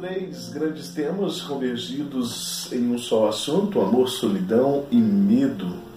três grandes temas convergidos em um só assunto: amor, solidão e medo.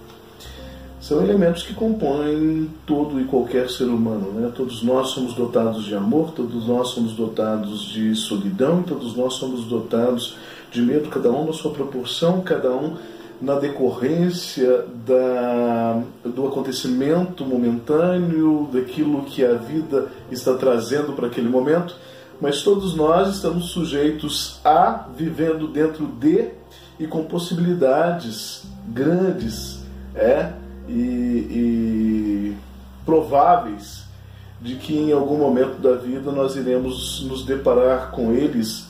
São elementos que compõem todo e qualquer ser humano. Né? Todos nós somos dotados de amor, todos nós somos dotados de solidão todos nós somos dotados de medo, cada um na sua proporção, cada um na decorrência da, do acontecimento momentâneo, daquilo que a vida está trazendo para aquele momento mas todos nós estamos sujeitos a vivendo dentro de e com possibilidades grandes é, e, e prováveis de que em algum momento da vida nós iremos nos deparar com eles,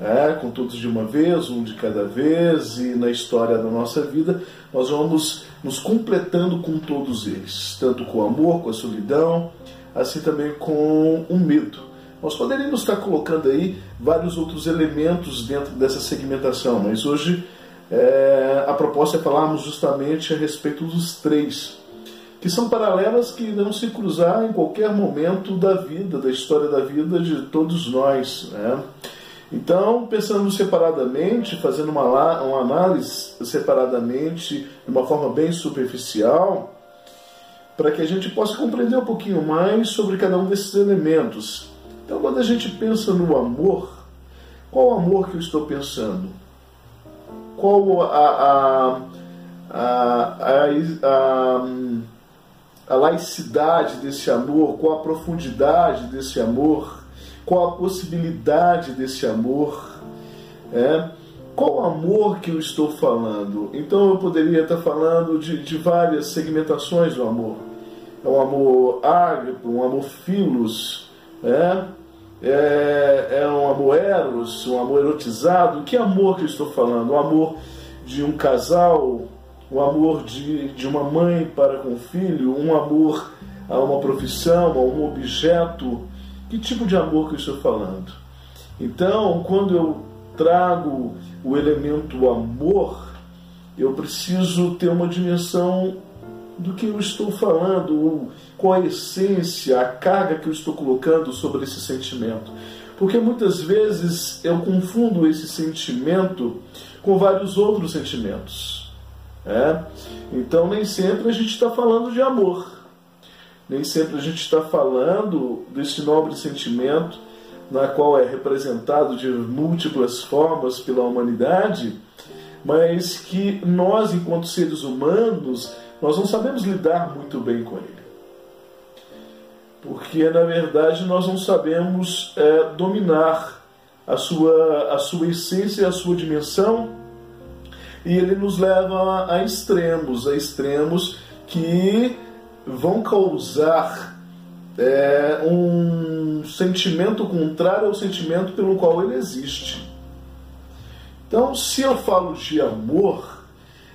é, com todos de uma vez, um de cada vez, e na história da nossa vida nós vamos nos completando com todos eles, tanto com o amor, com a solidão, assim também com o medo. Nós poderíamos estar colocando aí vários outros elementos dentro dessa segmentação, mas hoje é, a proposta é falarmos justamente a respeito dos três, que são paralelas que irão se cruzar em qualquer momento da vida, da história da vida de todos nós. Né? Então, pensando separadamente, fazendo uma, uma análise separadamente, de uma forma bem superficial, para que a gente possa compreender um pouquinho mais sobre cada um desses elementos. Então, quando a gente pensa no amor, qual o amor que eu estou pensando? Qual a, a, a, a, a laicidade desse amor? Qual a profundidade desse amor? Qual a possibilidade desse amor? É? Qual amor que eu estou falando? Então eu poderia estar falando de, de várias segmentações do amor. É um amor ágape, um amor filos, é, é, é um amor eros, um amor erotizado. Que amor que eu estou falando? O amor de um casal, o amor de, de uma mãe para com o filho, um amor a uma profissão, a um objeto. Que tipo de amor que eu estou falando? Então, quando eu trago o elemento amor, eu preciso ter uma dimensão do que eu estou falando, qual a essência, a carga que eu estou colocando sobre esse sentimento. Porque muitas vezes eu confundo esse sentimento com vários outros sentimentos. É? Então, nem sempre a gente está falando de amor, nem sempre a gente está falando desse nobre sentimento, na qual é representado de múltiplas formas pela humanidade, mas que nós, enquanto seres humanos, nós não sabemos lidar muito bem com ele. Porque, na verdade, nós não sabemos é, dominar a sua, a sua essência, a sua dimensão, e ele nos leva a extremos, a extremos que vão causar é, um sentimento contrário ao sentimento pelo qual ele existe. Então, se eu falo de amor,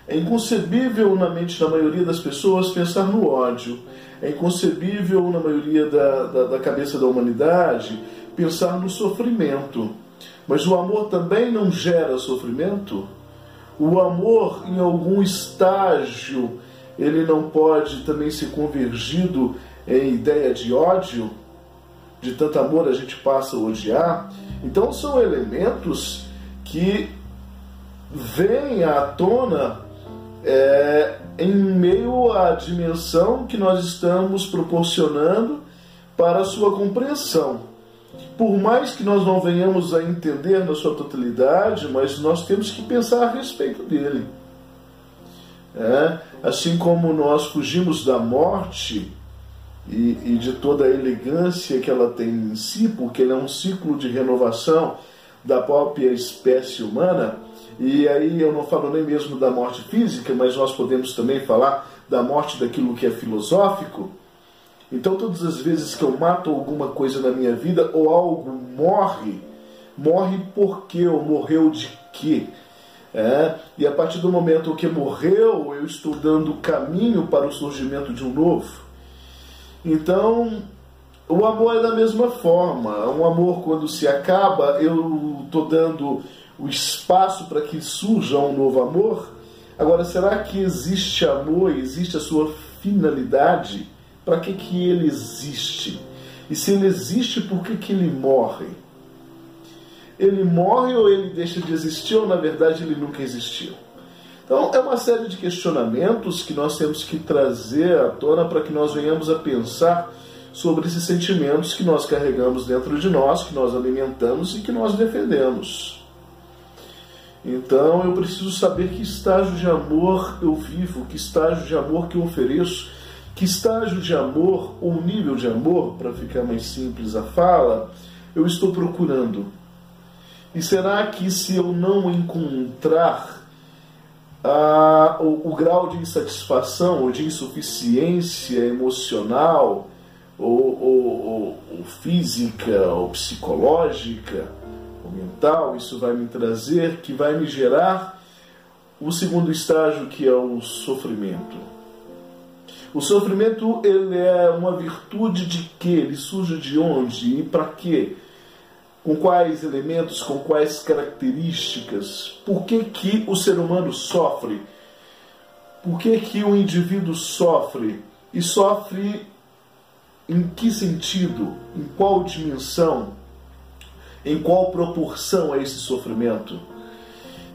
é inconcebível na mente da maioria das pessoas pensar no ódio. É inconcebível na maioria da, da, da cabeça da humanidade pensar no sofrimento. Mas o amor também não gera sofrimento? O amor, em algum estágio, ele não pode também ser convergido em ideia de ódio? De tanto amor a gente passa a odiar? Então são elementos que vêm à tona é, em meio à dimensão que nós estamos proporcionando para a sua compreensão. Por mais que nós não venhamos a entender na sua totalidade, mas nós temos que pensar a respeito dele. É, assim como nós fugimos da morte e, e de toda a elegância que ela tem em si, porque ele é um ciclo de renovação da própria espécie humana, e aí eu não falo nem mesmo da morte física, mas nós podemos também falar da morte daquilo que é filosófico. Então, todas as vezes que eu mato alguma coisa na minha vida ou algo morre, morre porque ou morreu de quê? É, e a partir do momento que morreu, eu estou dando caminho para o surgimento de um novo. Então, o amor é da mesma forma. Um amor, quando se acaba, eu estou dando o espaço para que surja um novo amor. Agora, será que existe amor, existe a sua finalidade? Para que, que ele existe? E se ele existe, por que, que ele morre? ele morre ou ele deixa de existir ou na verdade ele nunca existiu? Então é uma série de questionamentos que nós temos que trazer à tona para que nós venhamos a pensar sobre esses sentimentos que nós carregamos dentro de nós, que nós alimentamos e que nós defendemos. Então eu preciso saber que estágio de amor eu vivo, que estágio de amor que eu ofereço, que estágio de amor ou nível de amor, para ficar mais simples a fala, eu estou procurando. E será que se eu não encontrar o, o grau de insatisfação ou de insuficiência emocional, ou, ou, ou, física, ou psicológica, ou mental, isso vai me trazer, que vai me gerar o segundo estágio, que é o sofrimento. O sofrimento ele é uma virtude de que? Ele surge de onde e para quê? Com quais elementos, com quais características? Por que, que o ser humano sofre? Por que, que o indivíduo sofre? E sofre em que sentido, em qual dimensão, em qual proporção é esse sofrimento.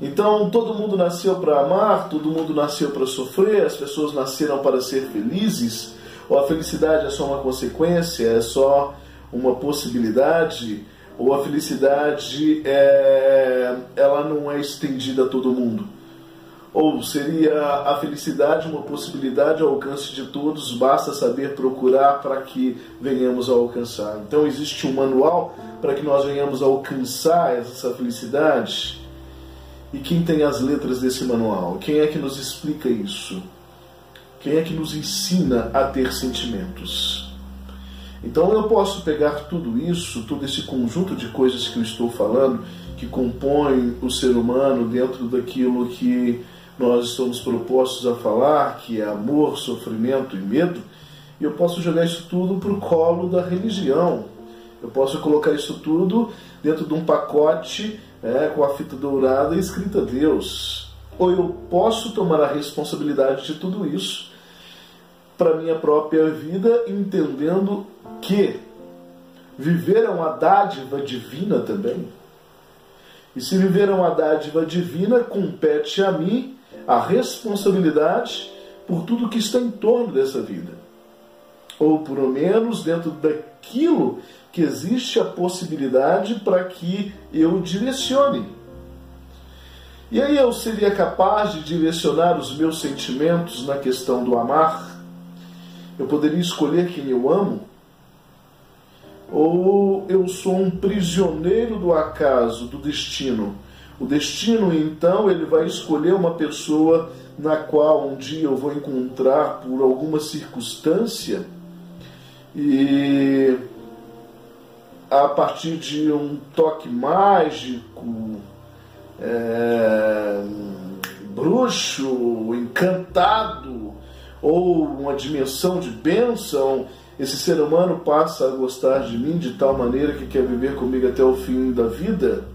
Então, todo mundo nasceu para amar, todo mundo nasceu para sofrer, as pessoas nasceram para ser felizes, ou a felicidade é só uma consequência, é só uma possibilidade, ou a felicidade é, ela não é estendida a todo mundo. Ou seria a felicidade uma possibilidade ao alcance de todos, basta saber procurar para que venhamos a alcançar. Então existe um manual para que nós venhamos a alcançar essa felicidade. E quem tem as letras desse manual? Quem é que nos explica isso? Quem é que nos ensina a ter sentimentos? Então eu posso pegar tudo isso, todo esse conjunto de coisas que eu estou falando, que compõem o ser humano dentro daquilo que nós estamos propostos a falar, que é amor, sofrimento e medo, e eu posso jogar isso tudo para o colo da religião. Eu posso colocar isso tudo dentro de um pacote é, com a fita dourada escrita Deus. Ou eu posso tomar a responsabilidade de tudo isso para minha própria vida, entendendo que viver é uma dádiva divina também. E se viver é uma dádiva divina, compete a mim a responsabilidade por tudo que está em torno dessa vida. Ou, por menos, dentro daquilo que existe a possibilidade para que eu direcione. E aí eu seria capaz de direcionar os meus sentimentos na questão do amar? Eu poderia escolher quem eu amo? Ou eu sou um prisioneiro do acaso, do destino? O destino, então, ele vai escolher uma pessoa na qual um dia eu vou encontrar por alguma circunstância e a partir de um toque mágico, é, bruxo, encantado ou uma dimensão de bênção, esse ser humano passa a gostar de mim de tal maneira que quer viver comigo até o fim da vida.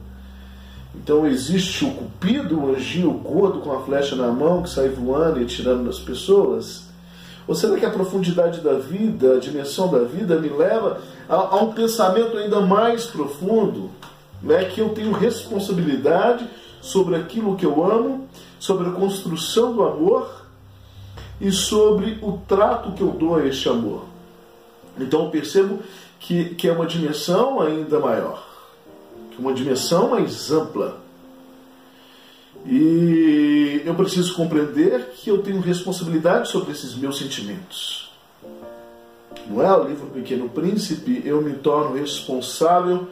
Então existe o cupido, o anjinho gordo com a flecha na mão que sai voando e atirando nas pessoas? Ou será que a profundidade da vida, a dimensão da vida me leva a, a um pensamento ainda mais profundo? Né? Que eu tenho responsabilidade sobre aquilo que eu amo, sobre a construção do amor e sobre o trato que eu dou a este amor. Então eu percebo que, que é uma dimensão ainda maior uma dimensão mais ampla. E eu preciso compreender que eu tenho responsabilidade sobre esses meus sentimentos. Não é o livro Pequeno Príncipe, eu me torno responsável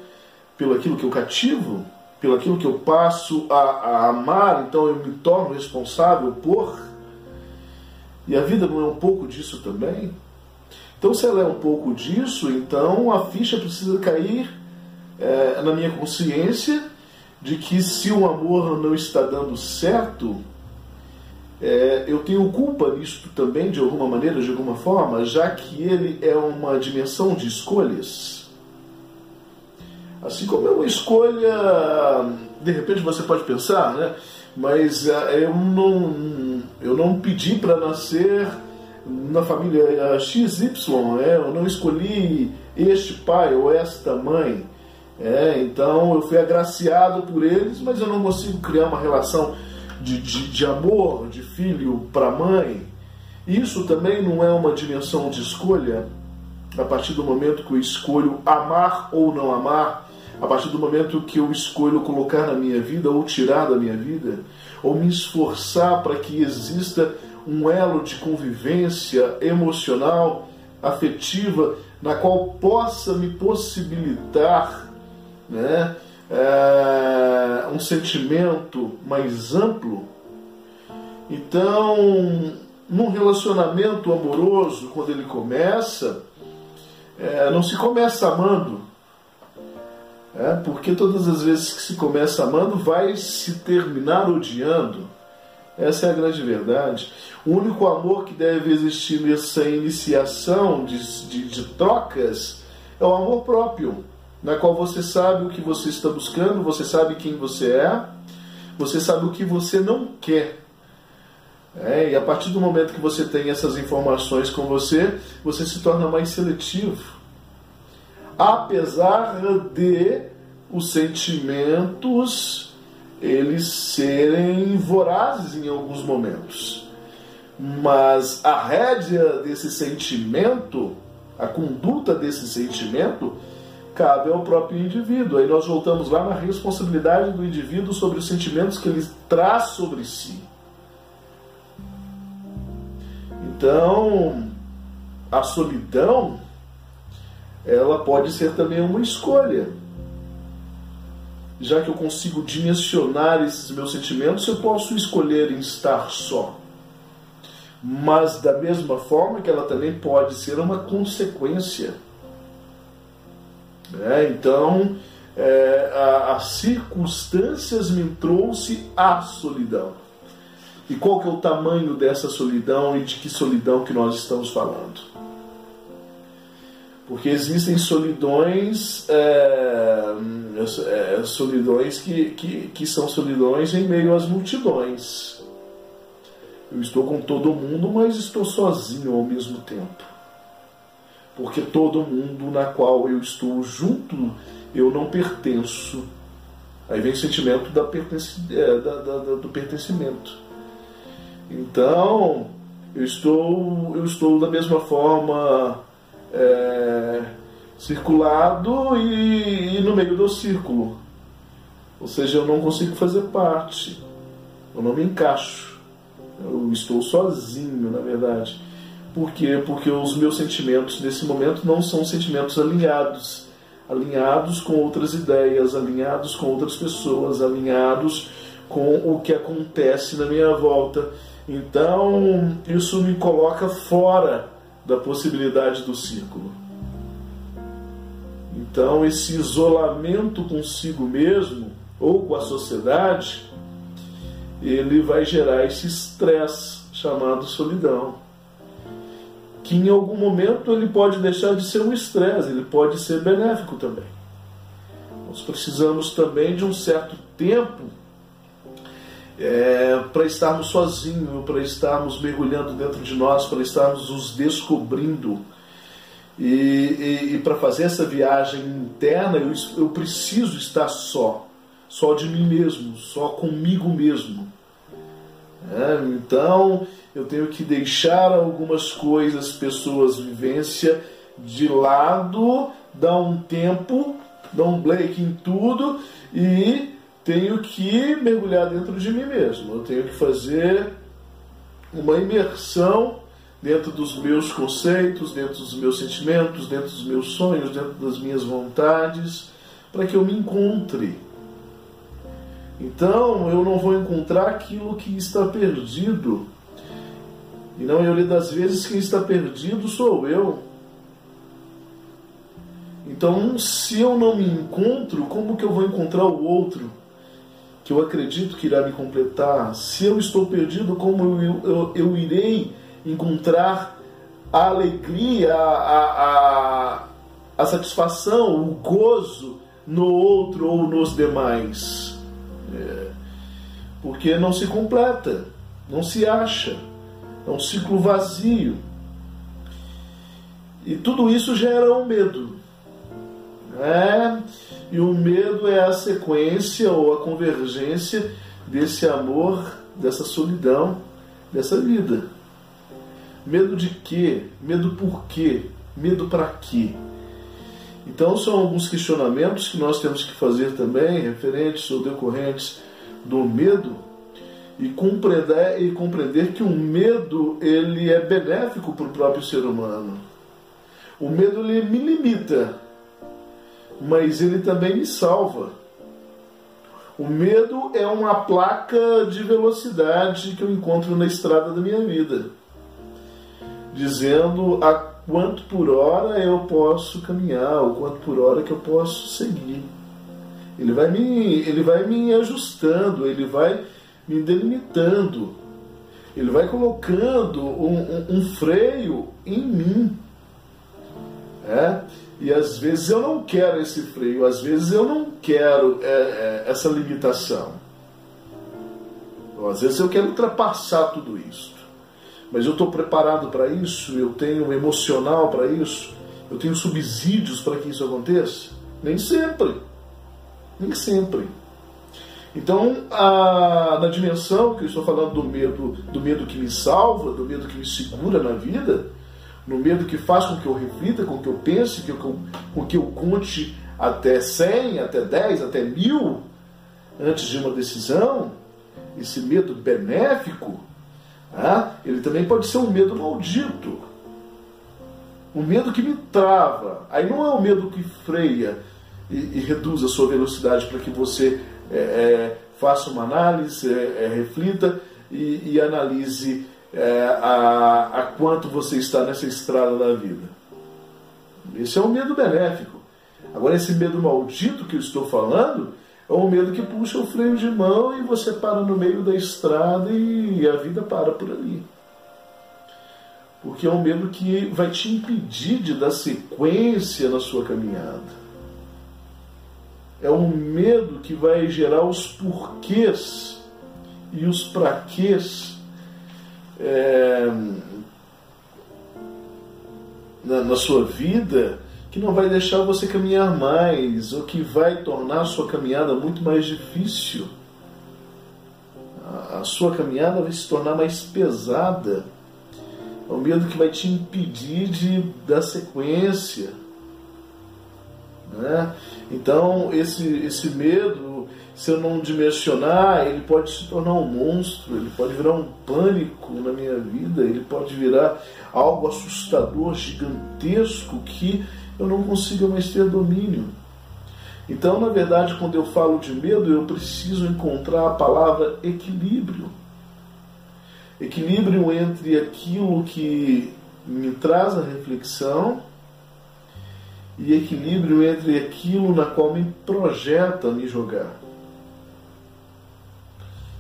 pelo aquilo que eu cativo, pelo aquilo que eu passo a, a amar, então eu me torno responsável por. E a vida não é um pouco disso também? Então, se ela é um pouco disso, então a ficha precisa cair é, na minha consciência de que se o amor não está dando certo, é, eu tenho culpa nisso também, de alguma maneira, de alguma forma, já que ele é uma dimensão de escolhas. Assim como é uma escolha, de repente você pode pensar, né? mas é, eu não, eu não pedi para nascer na família XY, é, eu não escolhi este pai ou esta mãe É, então eu fui agraciado por eles, mas eu não consigo criar uma relação de, de, de amor de filho para mãe. Isso também não é uma dimensão de escolha? A partir do momento que eu escolho amar ou não amar, a partir do momento que eu escolho colocar na minha vida ou tirar da minha vida, ou me esforçar para que exista um elo de convivência emocional, afetiva, na qual possa me possibilitar né, é, um sentimento mais amplo. Então, num relacionamento amoroso, quando ele começa, é, não se começa amando. É, porque todas as vezes que se começa amando, vai se terminar odiando. Essa é a grande verdade. O único amor que deve existir nessa iniciação de, de, de trocas é o amor próprio, na qual você sabe o que você está buscando, você sabe quem você é, você sabe o que você não quer. É, e a partir do momento que você tem essas informações com você, você se torna mais seletivo. Apesar de os sentimentos eles serem vorazes em alguns momentos. Mas a rédea desse sentimento, a conduta desse sentimento, cabe ao próprio indivíduo. Aí nós voltamos lá na responsabilidade do indivíduo sobre os sentimentos que ele traz sobre si. Então, a solidão, ela pode ser também uma escolha. Já que eu consigo dimensionar esses meus sentimentos, eu posso escolher em estar só. Mas da mesma forma que ela também pode ser uma consequência. É, então, é, as circunstâncias me trouxe a solidão. E qual que é o tamanho dessa solidão e de que solidão que nós estamos falando? Porque existem solidões, é, é, solidões que, que, que são solidões em meio às multidões. Eu estou com todo mundo, mas estou sozinho ao mesmo tempo. Porque todo mundo na qual eu estou junto, eu não pertenço. Aí vem o sentimento da pertence, é, da, da, do pertencimento. Então, eu estou, eu estou da mesma forma é, circulado e, e no meio do círculo. Ou seja, eu não consigo fazer parte. Eu não me encaixo. Eu estou sozinho, na verdade. Por quê? Porque os meus sentimentos nesse momento não são sentimentos alinhados. Alinhados com outras ideias, alinhados com outras pessoas, alinhados com o que acontece na minha volta. Então, isso me coloca fora da possibilidade do círculo. Então, esse isolamento consigo mesmo ou com a sociedade, ele vai gerar esse estresse chamado solidão. Que em algum momento ele pode deixar de ser um estresse, ele pode ser benéfico também. Nós precisamos também de um certo tempo é, para estarmos sozinhos, para estarmos mergulhando dentro de nós, para estarmos nos descobrindo. E, e, e para fazer essa viagem interna, eu, eu preciso estar só, só de mim mesmo, só comigo mesmo. É, então, eu tenho que deixar algumas coisas, pessoas, vivência de lado, dar um tempo, dar um break em tudo e tenho que mergulhar dentro de mim mesmo. Eu tenho que fazer uma imersão dentro dos meus conceitos, dentro dos meus sentimentos, dentro dos meus sonhos, dentro das minhas vontades, para que eu me encontre. Então, eu não vou encontrar aquilo que está perdido. E na maioria das vezes, quem está perdido sou eu. Então, se eu não me encontro, como que eu vou encontrar o outro? que eu acredito que irá me completar, se eu estou perdido, como eu, eu, eu irei encontrar a alegria, a, a, a satisfação, o gozo no outro ou nos demais? É, porque não se completa, não se acha, é um ciclo vazio. E tudo isso gera um medo. É, e o medo é a sequência ou a convergência desse amor, dessa solidão, dessa vida. Medo de quê? Medo por quê? Medo para quê? Então são alguns questionamentos que nós temos que fazer também, referentes ou decorrentes do medo, e compreender, e compreender que o medo ele é benéfico para o próprio ser humano. O medo ele me limita, mas ele também me salva. O medo é uma placa de velocidade que eu encontro na estrada da minha vida, dizendo a quanto por hora eu posso caminhar, o quanto por hora que eu posso seguir. Ele vai me, ele vai me ajustando, ele vai me delimitando, ele vai colocando um, um, um freio em mim. É? E às vezes eu não quero esse freio, às vezes eu não quero é, é, essa limitação. Ou, às vezes eu quero ultrapassar tudo isso. Mas eu estou preparado para isso, eu tenho emocional para isso, eu tenho subsídios para que isso aconteça? Nem sempre. Nem sempre. Então, a, na dimensão que eu estou falando do medo, do medo que me salva, do medo que me segura na vida, no medo que faz com que eu reflita, com que eu pense, que eu, com que eu conte até 100, até 10, até mil antes de uma decisão, esse medo benéfico, ah, ele também pode ser um medo maldito. Um medo que me trava. Aí não é o um medo que freia e, e, reduz a sua velocidade para que você é, é, faça uma análise, é, é reflita e, e analise é, a, a quanto você está nessa estrada da vida. Esse é um medo benéfico. Agora, esse medo maldito que eu estou falando é um medo que puxa o freio de mão e você para no meio da estrada e a vida para por ali. Porque é um medo que vai te impedir de dar sequência na sua caminhada. É um medo que vai gerar os porquês e os praquês é, na, na sua vida que não vai deixar você caminhar mais, ou que vai tornar a sua caminhada muito mais difícil. A, a sua caminhada vai se tornar mais pesada. É o medo que vai te impedir de dar sequência. Né? Então, esse, esse medo se eu não dimensionar, ele pode se tornar um monstro, ele pode virar um pânico na minha vida, ele pode virar algo assustador, gigantesco, que eu não consiga mais ter domínio. Então, na verdade, quando eu falo de medo, eu preciso encontrar a palavra equilíbrio. Equilíbrio entre aquilo que me traz a reflexão e equilíbrio entre aquilo na qual me projeta me jogar.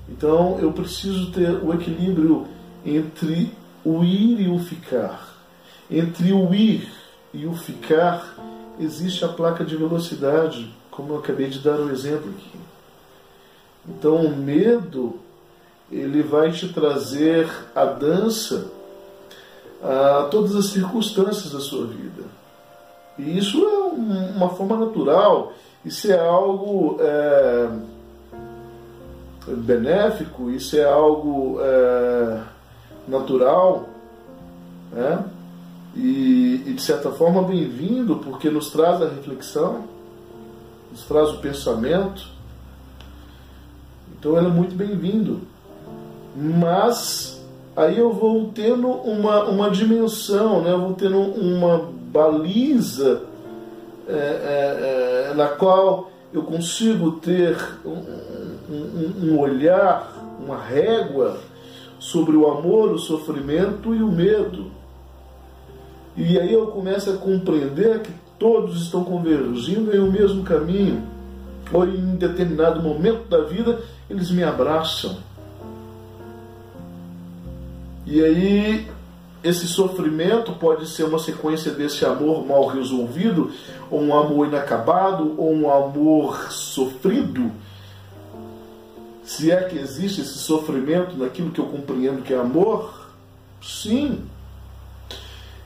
Então eu preciso ter o equilíbrio entre o ir e o ficar. Entre o ir e o ficar existe a placa de velocidade, como eu acabei de dar o um exemplo aqui. Então o medo ele vai te trazer a dança a todas as circunstâncias da sua vida. E isso é uma forma natural, isso é algo é, benéfico, isso é algo é, natural, né? e, e de certa forma bem-vindo, porque nos traz a reflexão, nos traz o pensamento. Então ele é muito bem-vindo. Mas aí eu vou tendo uma, uma dimensão, né? eu vou tendo uma baliza é, é, é na qual eu consigo ter um, um olhar, uma régua sobre o amor, o sofrimento e o medo. E aí eu começo a compreender que todos estão convergindo em um mesmo caminho. Ou em determinado momento da vida eles me abraçam. E aí esse sofrimento pode ser uma sequência desse amor mal resolvido, ou um amor inacabado, ou um amor sofrido, se é que existe esse sofrimento naquilo que eu compreendo que é amor, sim.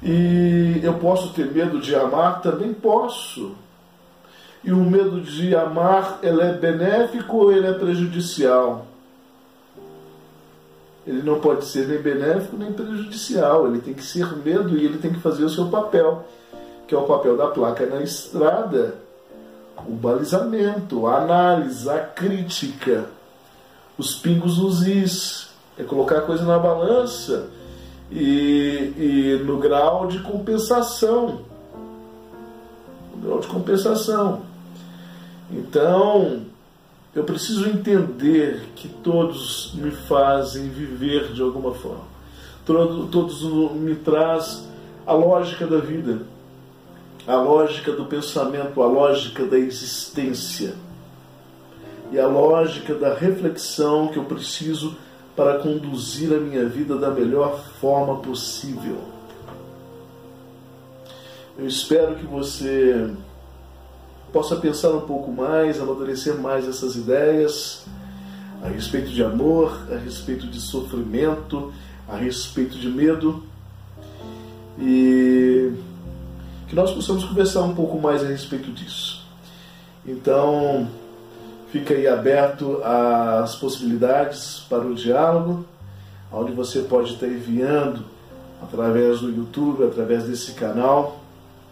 E eu posso ter medo de amar? Também posso. E o medo de amar, ele é benéfico ou ele é prejudicial? Ele não pode ser nem benéfico nem prejudicial. Ele tem que ser medo e ele tem que fazer o seu papel, que é o papel da placa na estrada, o balizamento, a análise, a crítica, os pingos nos is. É colocar a coisa na balança e, e no grau de compensação. No grau de compensação. Então, eu preciso entender que todos me fazem viver de alguma forma. Todos me traz a lógica da vida, a lógica do pensamento, a lógica da existência e a lógica da reflexão que eu preciso para conduzir a minha vida da melhor forma possível. Eu espero que você possa pensar um pouco mais, amadurecer mais essas ideias a respeito de amor, a respeito de sofrimento, a respeito de medo e que nós possamos conversar um pouco mais a respeito disso. Então, fica aí aberto as possibilidades para o diálogo, onde você pode estar enviando através do YouTube, através desse canal,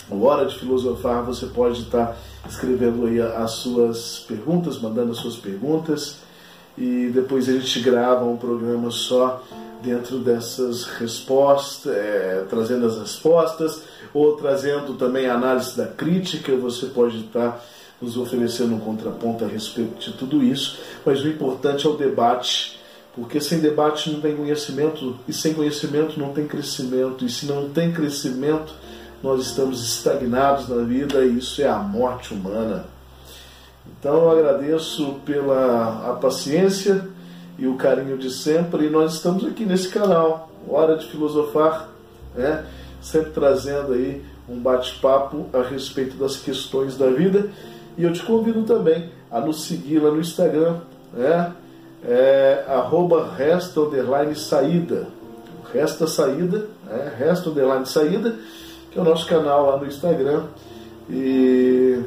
o Hora de Filosofar, você pode estar escrevendo aí as suas perguntas, mandando as suas perguntas, e depois a gente grava um programa só dentro dessas respostas, é, trazendo as respostas, ou trazendo também a análise da crítica, você pode estar nos oferecendo um contraponto a respeito de tudo isso, mas o importante é o debate, porque sem debate não tem conhecimento, e sem conhecimento não tem crescimento, e se não tem crescimento, nós estamos estagnados na vida e isso é a morte humana. Então eu agradeço pela a paciência e o carinho de sempre e nós estamos aqui nesse canal, Hora de Filosofar, né? sempre trazendo aí um bate-papo a respeito das questões da vida e eu te convido também a nos seguir lá no Instagram, né? É, arroba resta underline saída, resta saída, né? resta underline saída, que é o nosso canal lá no Instagram. E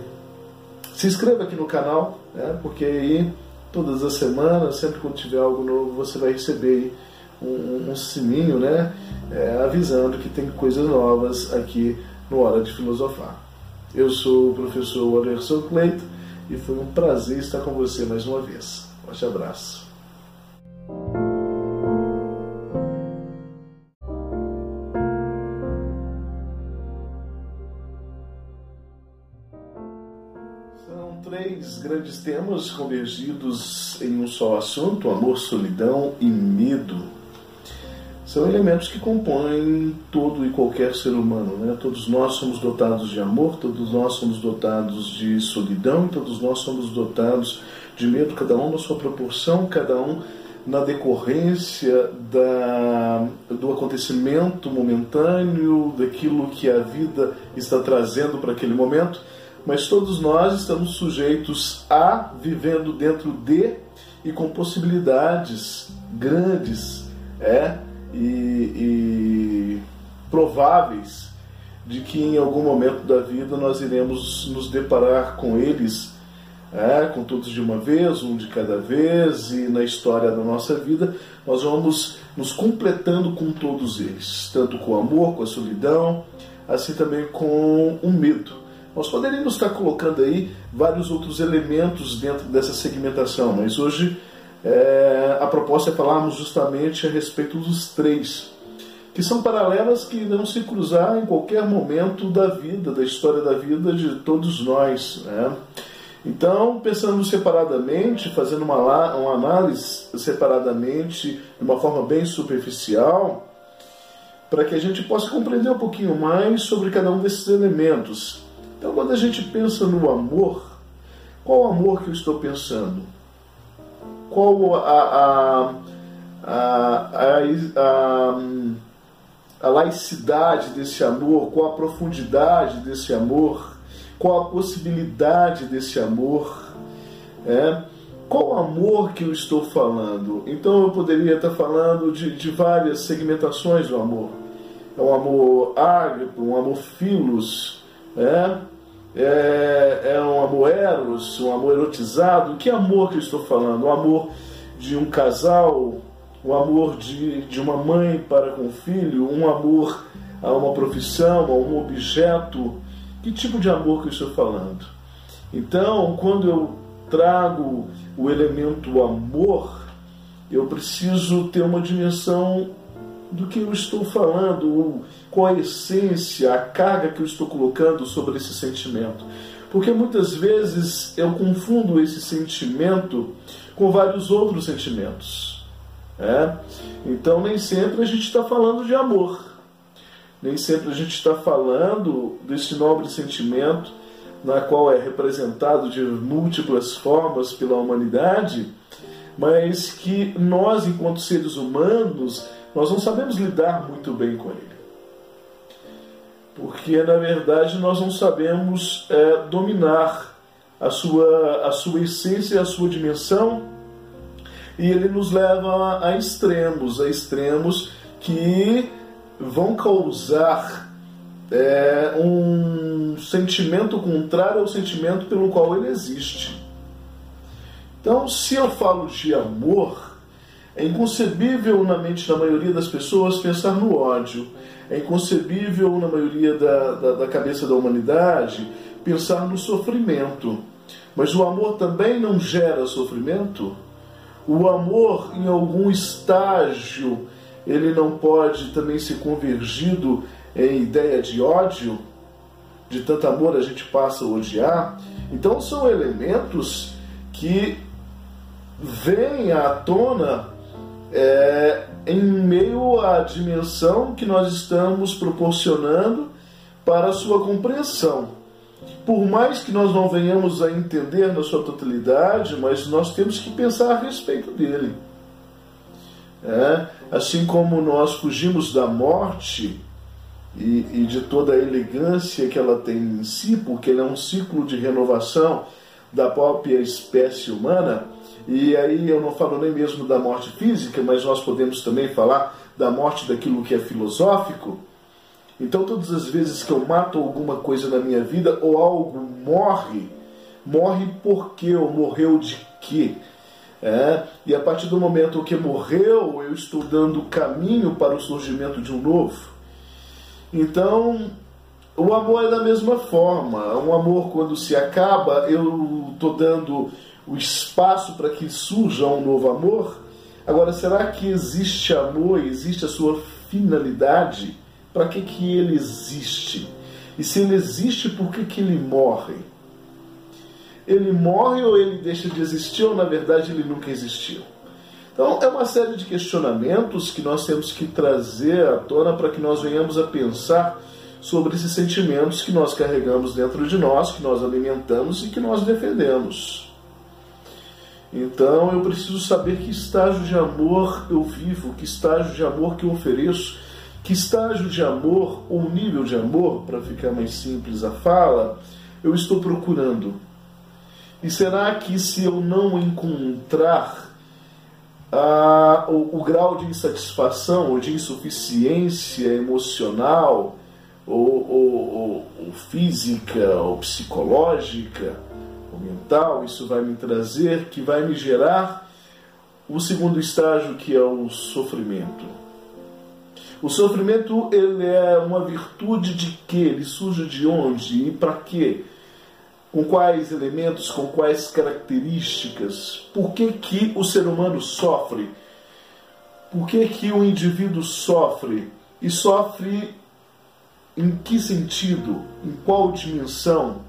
se inscreva aqui no canal, né? porque aí todas as semanas, sempre quando tiver algo novo, você vai receber um, um sininho, né? É, avisando que tem coisas novas aqui no Hora de Filosofar. Eu sou o professor Anderson Cleito e foi um prazer estar com você mais uma vez. Um forte abraço. Três grandes temas convergidos em um só assunto: amor, solidão e medo. São elementos que compõem todo e qualquer ser humano. Né? Todos nós somos dotados de amor, todos nós somos dotados de solidão, todos nós somos dotados de medo, cada um na sua proporção, cada um na decorrência da, do acontecimento momentâneo, daquilo que a vida está trazendo para aquele momento mas todos nós estamos sujeitos a vivendo dentro de e com possibilidades grandes é, e, e prováveis de que em algum momento da vida nós iremos nos deparar com eles, é, com todos de uma vez, um de cada vez, e na história da nossa vida nós vamos nos completando com todos eles, tanto com o amor, com a solidão, assim também com o medo. Nós poderíamos estar colocando aí vários outros elementos dentro dessa segmentação, mas hoje é, a proposta é falarmos justamente a respeito dos três, que são paralelas que irão se cruzar em qualquer momento da vida, da história da vida de todos nós. Né? Então, pensando separadamente, fazendo uma, uma análise separadamente, de uma forma bem superficial, para que a gente possa compreender um pouquinho mais sobre cada um desses elementos. Então, quando a gente pensa no amor, qual amor que eu estou pensando? Qual a, a, a, a, a laicidade desse amor? Qual a profundidade desse amor? Qual a possibilidade desse amor? É? Qual amor que eu estou falando? Então eu poderia estar falando de, de várias segmentações do amor. É um amor ágape, um amor filos, é? É, é um amor eros, um amor erotizado? Que amor que eu estou falando? O amor de um casal, o amor de, de uma mãe para com o filho, um amor a uma profissão, a um objeto? Que tipo de amor que eu estou falando? Então, quando eu trago o elemento amor, eu preciso ter uma dimensão do que eu estou falando, qual a essência, a carga que eu estou colocando sobre esse sentimento. Porque muitas vezes eu confundo esse sentimento com vários outros sentimentos. É? Então, nem sempre a gente está falando de amor, nem sempre a gente está falando desse nobre sentimento, na qual é representado de múltiplas formas pela humanidade, mas que nós, enquanto seres humanos, nós não sabemos lidar muito bem com ele. Porque, na verdade, nós não sabemos é, dominar a sua, a sua essência e a sua dimensão, e ele nos leva a extremos, a extremos que vão causar é, um sentimento contrário ao sentimento pelo qual ele existe. Então, se eu falo de amor, é inconcebível na mente da maioria das pessoas pensar no ódio. É inconcebível na maioria da, da, da cabeça da humanidade pensar no sofrimento. Mas o amor também não gera sofrimento? O amor, em algum estágio, ele não pode também ser convergido em ideia de ódio? De tanto amor a gente passa a odiar? Então são elementos que vêm à tona é, em meio à dimensão que nós estamos proporcionando para a sua compreensão. Por mais que nós não venhamos a entender na sua totalidade, mas nós temos que pensar a respeito dele. É, assim como nós fugimos da morte e, e de toda a elegância que ela tem em si, porque ele é um ciclo de renovação da própria espécie humana, e aí eu não falo nem mesmo da morte física, mas nós podemos também falar da morte daquilo que é filosófico. Então, todas as vezes que eu mato alguma coisa na minha vida ou algo morre, morre porque ou morreu de quê? É, e a partir do momento que morreu, eu estou dando caminho para o surgimento de um novo. Então, o amor é da mesma forma. Um amor, quando se acaba, eu estou dando o espaço para que surja um novo amor. Agora, será que existe amor, existe a sua finalidade? Para que, que ele existe? E se ele existe, por que, que ele morre? Ele morre ou ele deixa de existir, ou na verdade ele nunca existiu? Então, é uma série de questionamentos que nós temos que trazer à tona para que nós venhamos a pensar sobre esses sentimentos que nós carregamos dentro de nós, que nós alimentamos e que nós defendemos. Então eu preciso saber que estágio de amor eu vivo, que estágio de amor que eu ofereço, que estágio de amor ou nível de amor, para ficar mais simples a fala, eu estou procurando. E será que se eu não encontrar o, o, grau de insatisfação ou de insuficiência emocional, ou, ou, ou, ou física, ou psicológica, mental, isso vai me trazer, que vai me gerar o segundo estágio que é o sofrimento. O sofrimento ele é uma virtude de que? Ele surge de onde e para quê? Com quais elementos, com quais características? Por que, que o ser humano sofre? Por que, que o indivíduo sofre? E sofre em que sentido? Em qual dimensão?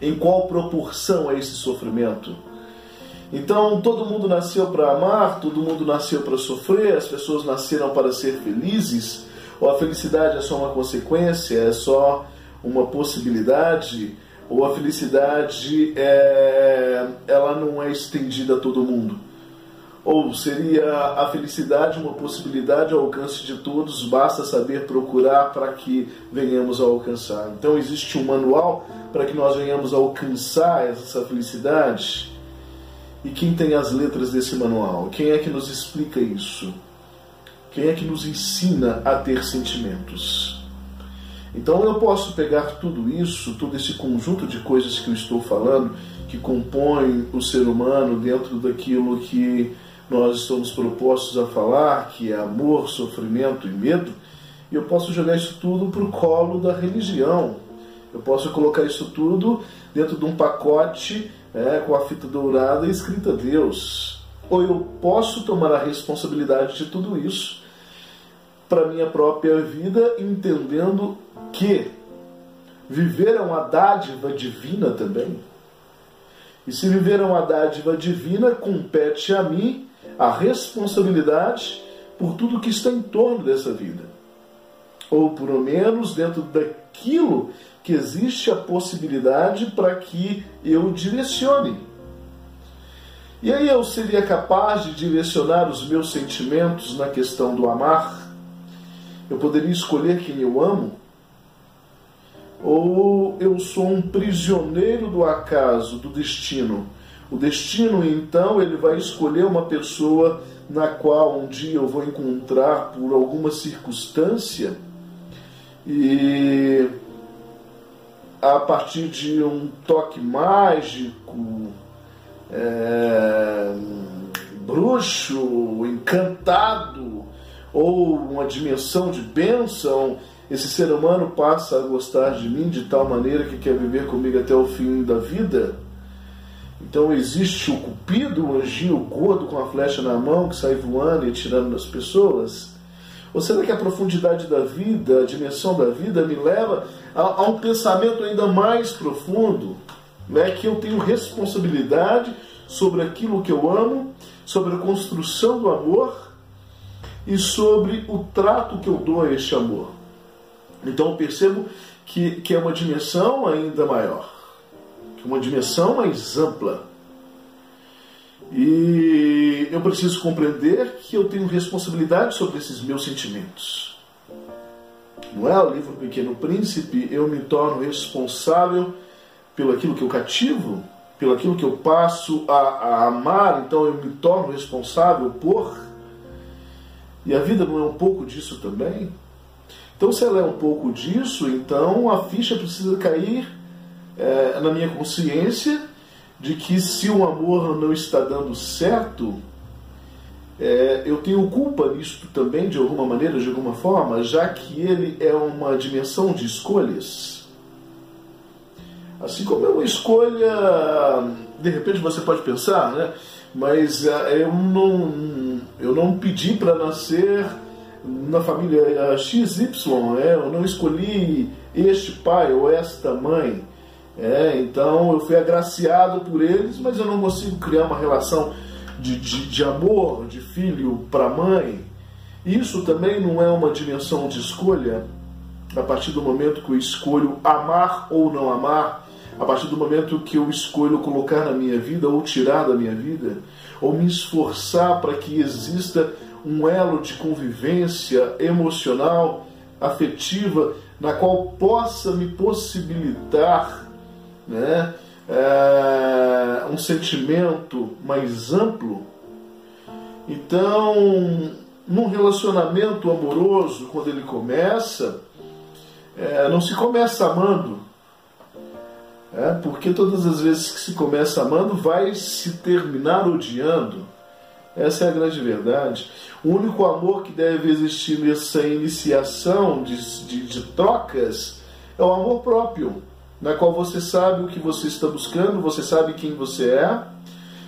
Em qual proporção é esse sofrimento. Então, todo mundo nasceu para amar, todo mundo nasceu para sofrer, as pessoas nasceram para ser felizes, ou a felicidade é só uma consequência, é só uma possibilidade, ou a felicidade é, ela não é estendida a todo mundo. Ou seria a felicidade uma possibilidade ao alcance de todos, basta saber procurar para que venhamos a alcançar. Então existe um manual para que nós venhamos a alcançar essa felicidade. E quem tem as letras desse manual? Quem é que nos explica isso? Quem é que nos ensina a ter sentimentos? Então eu posso pegar tudo isso, todo esse conjunto de coisas que eu estou falando, que compõem o ser humano dentro daquilo que nós estamos propostos a falar, que é amor, sofrimento e medo, e eu posso jogar isso tudo para o colo da religião. Eu posso colocar isso tudo dentro de um pacote é, com a fita dourada escrita Deus. Ou eu posso tomar a responsabilidade de tudo isso para minha própria vida, entendendo que viver é uma dádiva divina também. E se viver é uma dádiva divina, compete a mim a responsabilidade por tudo que está em torno dessa vida. Ou, pelo menos, dentro daquilo que existe a possibilidade para que eu direcione. E aí eu seria capaz de direcionar os meus sentimentos na questão do amar? Eu poderia escolher quem eu amo? Ou eu sou um prisioneiro do acaso, do destino? O destino, então, ele vai escolher uma pessoa na qual um dia eu vou encontrar por alguma circunstância e a partir de um toque mágico, é, bruxo, encantado, ou uma dimensão de bênção, esse ser humano passa a gostar de mim de tal maneira que quer viver comigo até o fim da vida. Então existe o cupido, o anjinho gordo com a flecha na mão que sai voando e tirando das pessoas? Ou será que a profundidade da vida, a dimensão da vida, me leva a, a um pensamento ainda mais profundo? Né? Que eu tenho responsabilidade sobre aquilo que eu amo, sobre a construção do amor e sobre o trato que eu dou a este amor. Então eu percebo que, que é uma dimensão ainda maior, uma dimensão mais ampla. E eu preciso compreender que eu tenho responsabilidade sobre esses meus sentimentos. Não é o livro Pequeno Príncipe, eu me torno responsável pelo aquilo que eu cativo, pelo aquilo que eu passo a, a amar, então eu me torno responsável por. E a vida não é um pouco disso também? Então, se ela é um pouco disso, então a ficha precisa cair é, na minha consciência de que se o amor não está dando certo, é, eu tenho culpa nisso também, de alguma maneira, de alguma forma, já que ele é uma dimensão de escolhas. Assim como é uma escolha, de repente você pode pensar, né? Mas é, eu não, eu não pedi para nascer na família XY, é, eu não escolhi este pai ou esta mãe. É, então eu fui agraciado por eles, mas eu não consigo criar uma relação de, de, de amor de filho para mãe. Isso também não é uma dimensão de escolha. A partir do momento que eu escolho amar ou não amar, a partir do momento que eu escolho colocar na minha vida ou tirar da minha vida, ou me esforçar para que exista um elo de convivência emocional, afetiva, na qual possa me possibilitar né, é, um sentimento mais amplo. Então, num relacionamento amoroso, quando ele começa, é, não se começa amando. É, porque todas as vezes que se começa amando, vai se terminar odiando. Essa é a grande verdade. O único amor que deve existir nessa iniciação de, de, de trocas é o amor próprio na qual você sabe o que você está buscando, você sabe quem você é,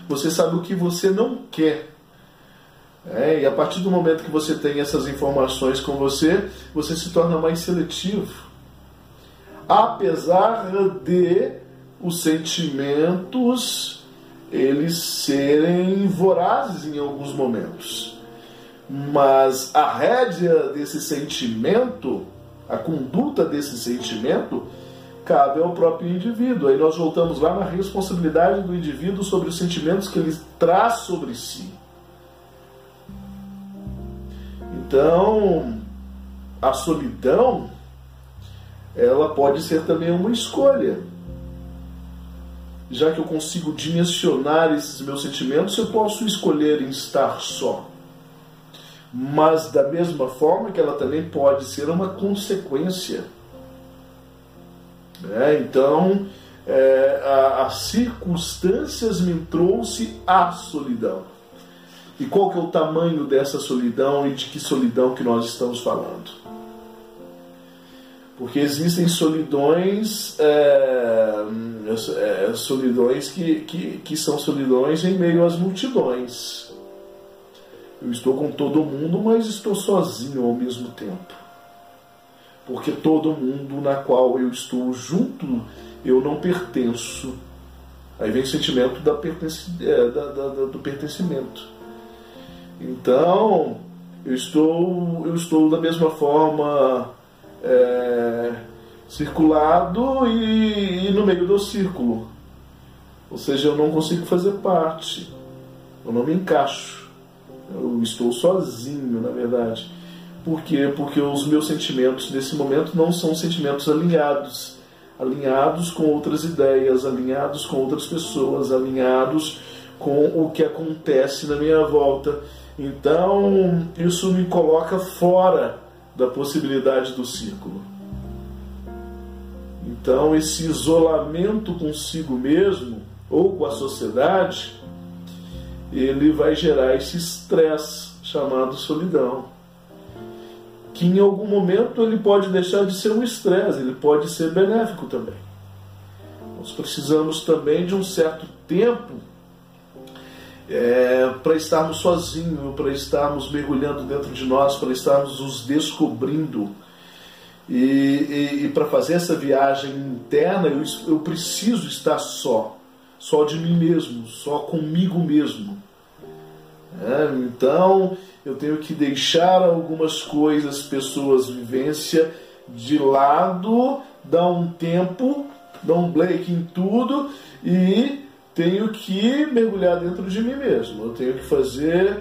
você sabe o que você não quer. É, e a partir do momento que você tem essas informações com você, você se torna mais seletivo. Apesar de os sentimentos eles serem vorazes em alguns momentos. Mas a rédea desse sentimento, a conduta desse sentimento, cabe ao próprio indivíduo. Aí nós voltamos lá na responsabilidade do indivíduo sobre os sentimentos que ele traz sobre si. Então, a solidão, ela pode ser também uma escolha. Já que eu consigo dimensionar esses meus sentimentos, eu posso escolher em estar só. Mas da mesma forma que ela também pode ser uma consequência Né? Então, é, a, as circunstâncias me trouxe a solidão. E qual que é o tamanho dessa solidão e de que solidão que nós estamos falando? Porque existem solidões, é, é, solidões que, que, que são solidões em meio às multidões. Eu estou com todo mundo, mas estou sozinho ao mesmo tempo. Porque todo mundo na qual eu estou junto, eu não pertenço. Aí vem o sentimento da pertence, é, da, da, do pertencimento. Então, eu estou, eu estou da mesma forma é, circulado e, e no meio do círculo. Ou seja, eu não consigo fazer parte. Eu não me encaixo. Eu estou sozinho, na verdade. Por quê? Porque os meus sentimentos nesse momento não são sentimentos alinhados. Alinhados com outras ideias, alinhados com outras pessoas, alinhados com o que acontece na minha volta. Então, isso me coloca fora da possibilidade do círculo. Então, esse isolamento consigo mesmo ou com a sociedade, ele vai gerar esse estresse chamado solidão. Que em algum momento ele pode deixar de ser um estresse, ele pode ser benéfico também. Nós precisamos também de um certo tempo é, para estarmos sozinhos, para estarmos mergulhando dentro de nós, para estarmos nos descobrindo. E, e, e para fazer essa viagem interna, eu, eu preciso estar só, só de mim mesmo, só comigo mesmo. É, então, eu tenho que deixar algumas coisas, pessoas, vivência de lado, dar um tempo, dar um break em tudo e tenho que mergulhar dentro de mim mesmo. Eu tenho que fazer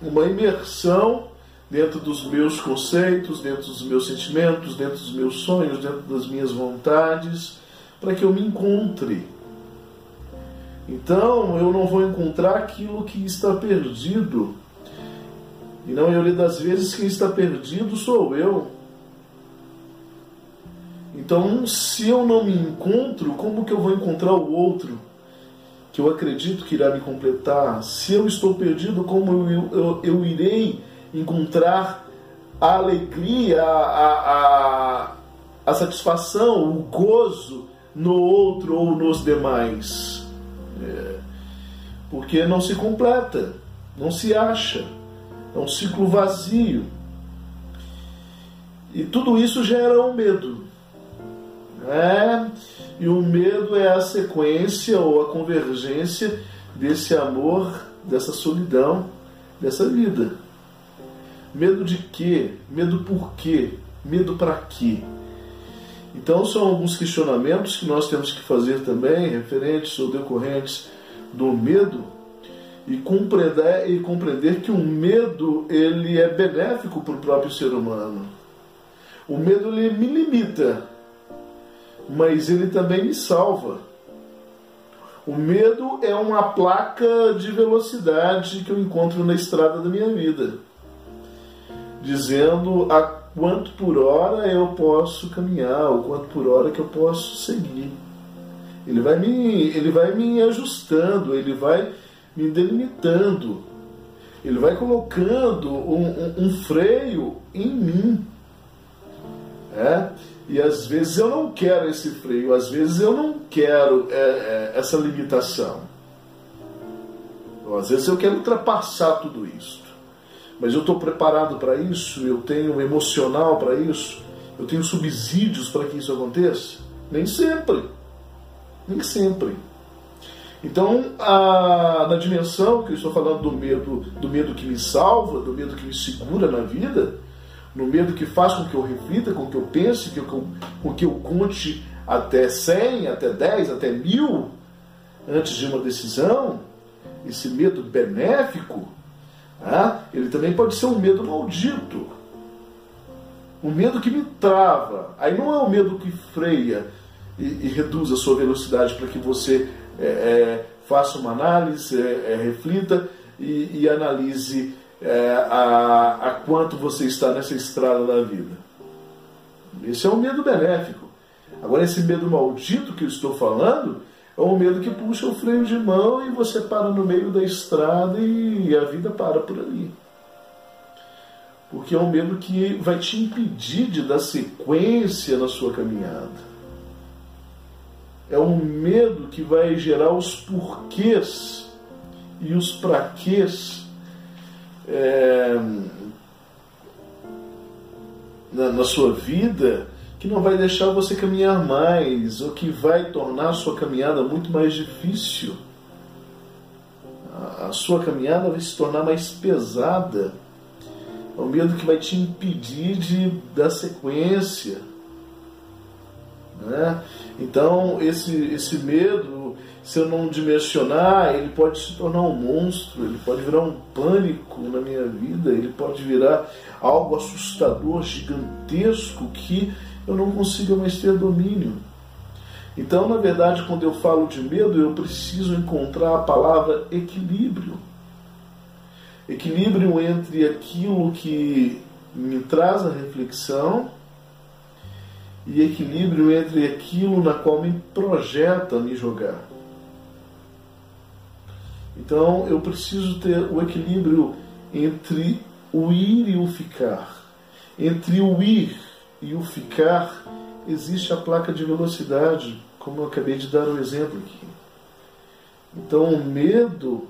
uma imersão dentro dos meus conceitos, dentro dos meus sentimentos, dentro dos meus sonhos, dentro das minhas vontades, para que eu me encontre. Então eu não vou encontrar aquilo que está perdido. E não eu das vezes quem está perdido sou eu. Então, se eu não me encontro, como que eu vou encontrar o outro? que eu acredito que irá me completar, se eu estou perdido, como eu, eu, eu irei encontrar a alegria, a, a, a satisfação, o gozo no outro ou nos demais? É, porque não se completa, não se acha, é um ciclo vazio. E tudo isso gera um medo. É, e o medo é a sequência ou a convergência desse amor, dessa solidão, dessa vida. Medo de quê? Medo por quê? Medo para quê? Então são alguns questionamentos que nós temos que fazer também, referentes ou decorrentes do medo, e compreender, e compreender que o medo ele é benéfico para o próprio ser humano. O medo ele me limita, mas ele também me salva. O medo é uma placa de velocidade que eu encontro na estrada da minha vida, dizendo a quanto por hora eu posso caminhar, o quanto por hora que eu posso seguir. Ele vai me, ele vai me ajustando, ele vai me delimitando, ele vai colocando um, um, um freio em mim. É? E às vezes eu não quero esse freio, às vezes eu não quero é, é, essa limitação. Ou, às vezes eu quero ultrapassar tudo isso. Mas eu estou preparado para isso, eu tenho emocional para isso, eu tenho subsídios para que isso aconteça? Nem sempre. Nem sempre. Então, a, na dimensão que eu estou falando do medo, do medo que me salva, do medo que me segura na vida, no medo que faz com que eu reflita, com que eu pense, que eu, com que eu conte até 100, até 10, até mil antes de uma decisão, esse medo benéfico, ah, ele também pode ser um medo maldito. Um medo que me trava. Aí não é o um medo que freia e, e, reduz a sua velocidade para que você é, é, faça uma análise, é, é reflita e, e analise é, a, a quanto você está nessa estrada da vida. Esse é um medo benéfico. Agora, esse medo maldito que eu estou falando é um medo que puxa o freio de mão e você para no meio da estrada e a vida para por ali. Porque é um medo que vai te impedir de dar sequência na sua caminhada. É um medo que vai gerar os porquês e os praquês é, na, na sua vida que não vai deixar você caminhar mais, ou que vai tornar a sua caminhada muito mais difícil. A, a sua caminhada vai se tornar mais pesada. É o medo que vai te impedir de dar sequência. Né? Então, esse, esse medo, se eu não dimensionar, ele pode se tornar um monstro, ele pode virar um pânico na minha vida, ele pode virar algo assustador, gigantesco, que eu não consigo mais ter domínio. Então, na verdade, quando eu falo de medo, eu preciso encontrar a palavra equilíbrio. Equilíbrio entre aquilo que me traz a reflexão e equilíbrio entre aquilo na qual me projeta me jogar. Então, eu preciso ter o equilíbrio entre o ir e o ficar. Entre o ir e o ficar, existe a placa de velocidade, como eu acabei de dar o um exemplo aqui. Então o medo,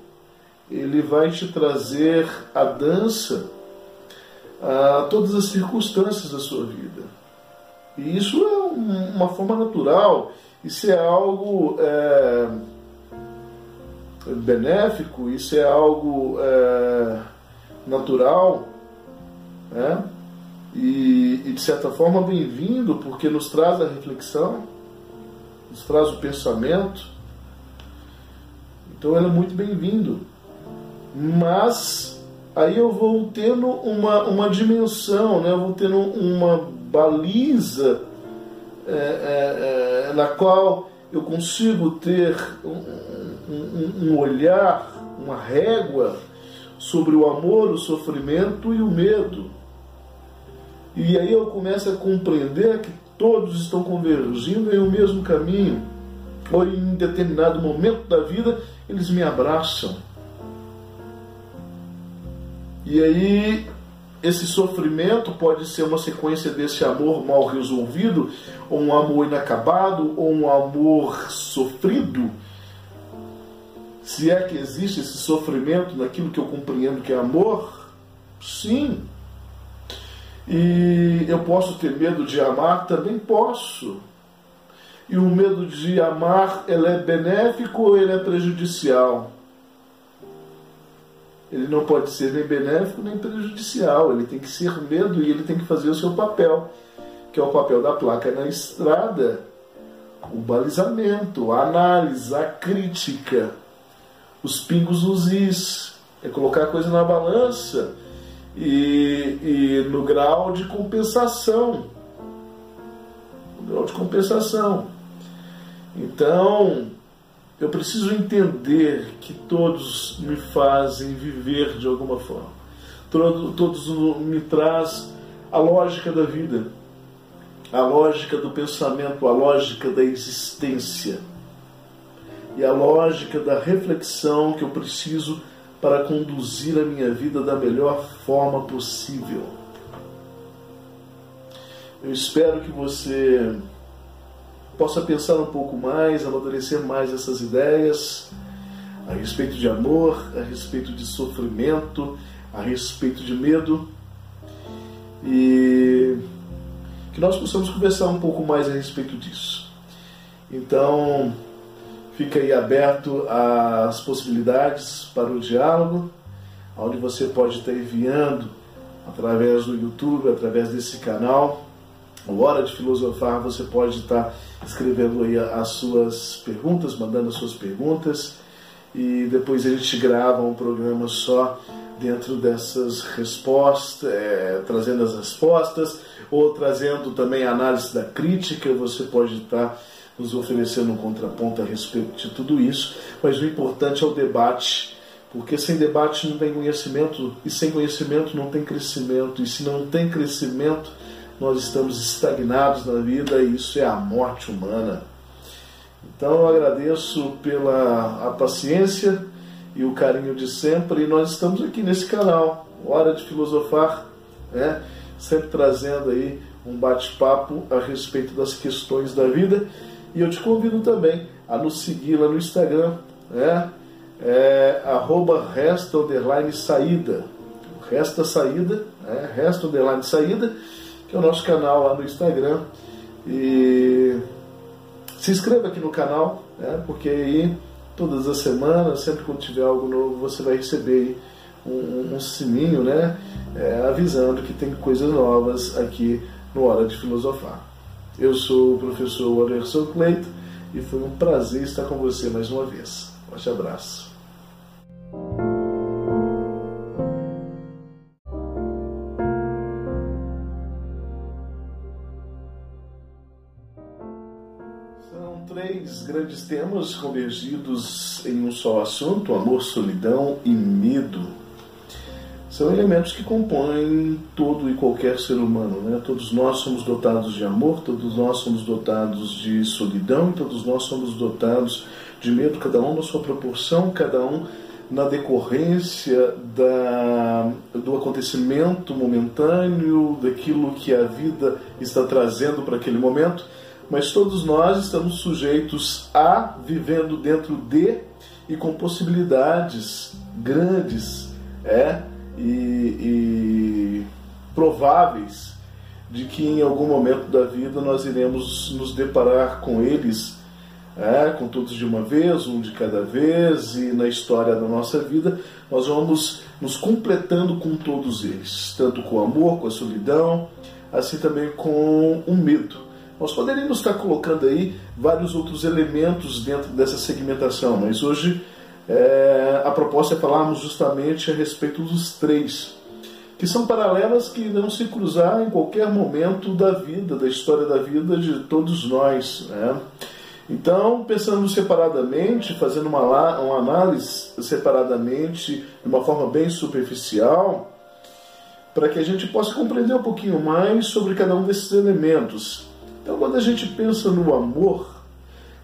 ele vai te trazer a dança a todas as circunstâncias da sua vida. E isso é uma forma natural, isso é algo é, benéfico, isso é algo é, natural. Né? e, e de certa forma bem-vindo, porque nos traz a reflexão, nos traz o pensamento. Então ele é muito bem-vindo. Mas aí eu vou tendo uma, uma dimensão, né? eu vou tendo uma baliza é, é, na qual eu consigo ter um, um, um olhar, uma régua sobre o amor, o sofrimento e o medo. E aí eu começo a compreender que todos estão convergindo em um mesmo caminho. Ou em determinado momento da vida eles me abraçam. E aí esse sofrimento pode ser uma sequência desse amor mal resolvido, ou um amor inacabado, ou um amor sofrido. Se é que existe esse sofrimento naquilo que eu compreendo que é amor, sim. E eu posso ter medo de amar? Também posso. E o medo de amar, ele é benéfico ou ele é prejudicial? Ele não pode ser nem benéfico nem prejudicial. Ele tem que ser medo e ele tem que fazer o seu papel, que é o papel da placa na estrada, o balizamento, a análise, a crítica, os pingos nos is, é colocar a coisa na balança e, e no grau de compensação. No grau de compensação. Então, eu preciso entender que todos me fazem viver de alguma forma. Todos me traz a lógica da vida, a lógica do pensamento, a lógica da existência e a lógica da reflexão que eu preciso para conduzir a minha vida da melhor forma possível. Eu espero que você possa pensar um pouco mais, amadurecer mais essas ideias a respeito de amor, a respeito de sofrimento, a respeito de medo e que nós possamos conversar um pouco mais a respeito disso. Então, Fica aí aberto as possibilidades para o diálogo, onde você pode estar enviando através do YouTube, através desse canal. O Hora de Filosofar, você pode estar escrevendo aí as suas perguntas, mandando as suas perguntas, e depois a gente grava um programa só dentro dessas respostas, é, trazendo as respostas, ou trazendo também a análise da crítica, você pode estar nos oferecendo um contraponto a respeito de tudo isso, mas o importante é o debate, porque sem debate não tem conhecimento, e sem conhecimento não tem crescimento, e se não tem crescimento, nós estamos estagnados na vida e isso é a morte humana. Então eu agradeço pela a paciência e o carinho de sempre e nós estamos aqui nesse canal, Hora de Filosofar, né? sempre trazendo aí um bate-papo a respeito das questões da vida e eu te convido também a nos seguir lá no Instagram, né? É, arroba resta saída. Resta saída, né? resta saída, que é o nosso canal lá no Instagram. E se inscreva aqui no canal, né? porque aí todas as semanas, sempre quando tiver algo novo, você vai receber um, um sininho, né? É, avisando que tem coisas novas aqui no Hora de Filosofar. Eu sou o professor Anderson Cleito e foi um prazer estar com você mais uma vez. Forte abraço. Três grandes temas convergidos em um só assunto: amor, solidão e medo são elementos que compõem todo e qualquer ser humano. Né? Todos nós somos dotados de amor, todos nós somos dotados de solidão, todos nós somos dotados de medo, cada um na sua proporção, cada um na decorrência da, do acontecimento momentâneo, daquilo que a vida está trazendo para aquele momento, mas todos nós estamos sujeitos a vivendo dentro de e com possibilidades grandes, é, e, e prováveis de que em algum momento da vida nós iremos nos deparar com eles, é, com todos de uma vez, um de cada vez, e na história da nossa vida nós vamos nos completando com todos eles, tanto com o amor, com a solidão, assim também com o medo. Nós poderíamos estar colocando aí vários outros elementos dentro dessa segmentação, mas hoje é, a proposta é falarmos justamente a respeito dos três, que são paralelas que irão se cruzar em qualquer momento da vida, da história da vida de todos nós. Né? Então, pensando separadamente, fazendo uma, uma análise separadamente, de uma forma bem superficial, para que a gente possa compreender um pouquinho mais sobre cada um desses elementos. Então, quando a gente pensa no amor,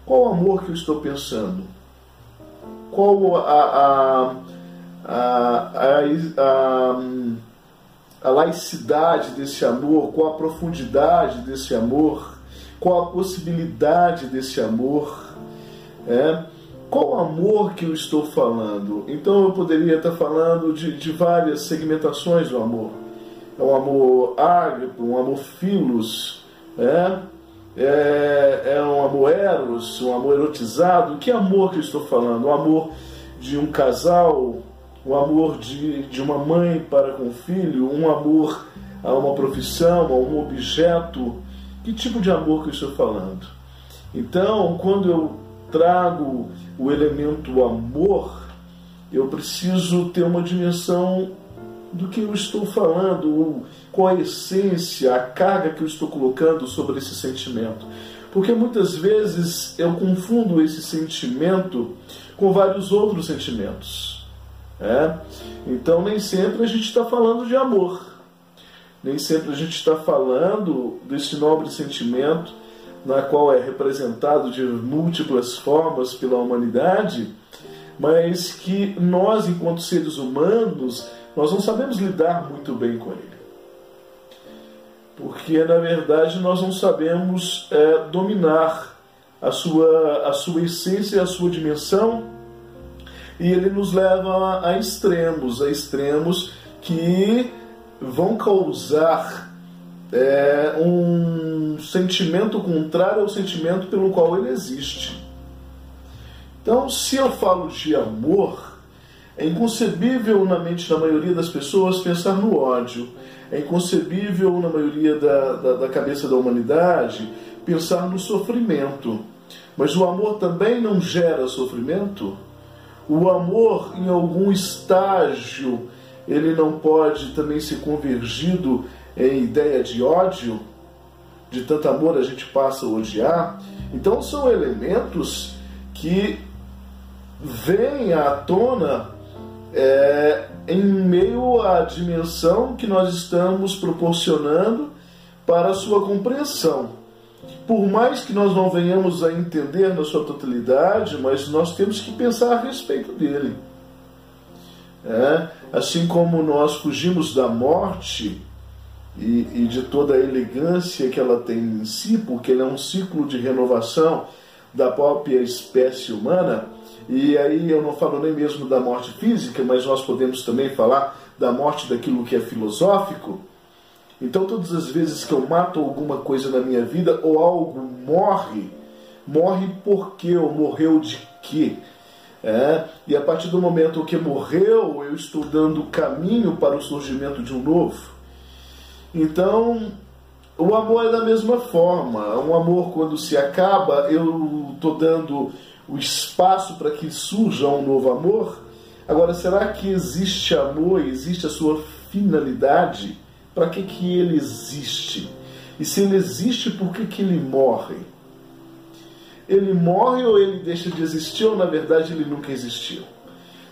qual amor que eu estou pensando? qual a, a, a, a, a laicidade desse amor, qual a profundidade desse amor, qual a possibilidade desse amor, é? qual amor que eu estou falando? Então eu poderia estar falando de, de várias segmentações do amor. É um amor ágape, um amor filos, é? É, é um amor eros, um amor erotizado. Que amor que eu estou falando? O amor de um casal, o amor de, de uma mãe para com o filho, um amor a uma profissão, a um objeto. Que tipo de amor que eu estou falando? Então, quando eu trago o elemento amor, eu preciso ter uma dimensão do que eu estou falando, qual a essência, a carga que eu estou colocando sobre esse sentimento. Porque muitas vezes eu confundo esse sentimento com vários outros sentimentos. É? Então, nem sempre a gente está falando de amor, nem sempre a gente está falando desse nobre sentimento, na qual é representado de múltiplas formas pela humanidade, mas que nós, enquanto seres humanos, nós não sabemos lidar muito bem com ele. Porque, na verdade, nós não sabemos é, dominar a sua, a sua essência, a sua dimensão, e ele nos leva a extremos, a extremos que vão causar é, um sentimento contrário ao sentimento pelo qual ele existe. Então, se eu falo de amor, é inconcebível na mente da maioria das pessoas pensar no ódio. É inconcebível na maioria da, da, da cabeça da humanidade pensar no sofrimento. Mas o amor também não gera sofrimento? O amor, em algum estágio, ele não pode também ser convergido em ideia de ódio? De tanto amor a gente passa a odiar? Então são elementos que vêm à tona é, em meio à dimensão que nós estamos proporcionando para a sua compreensão. Por mais que nós não venhamos a entender na sua totalidade, mas nós temos que pensar a respeito dele. É, assim como nós fugimos da morte e, e, de toda a elegância que ela tem em si, porque ele é um ciclo de renovação da própria espécie humana, e aí eu não falo nem mesmo da morte física, mas nós podemos também falar da morte daquilo que é filosófico. Então, todas as vezes que eu mato alguma coisa na minha vida ou algo morre, morre por quê ou morreu de quê? É, e a partir do momento que morreu, eu estou dando caminho para o surgimento de um novo. Então, o amor é da mesma forma. Um amor, quando se acaba, eu estou dando o espaço para que surja um novo amor. Agora, será que existe amor, existe a sua finalidade? Para que, que ele existe? E se ele existe, por que, que ele morre? Ele morre ou ele deixa de existir, ou na verdade ele nunca existiu?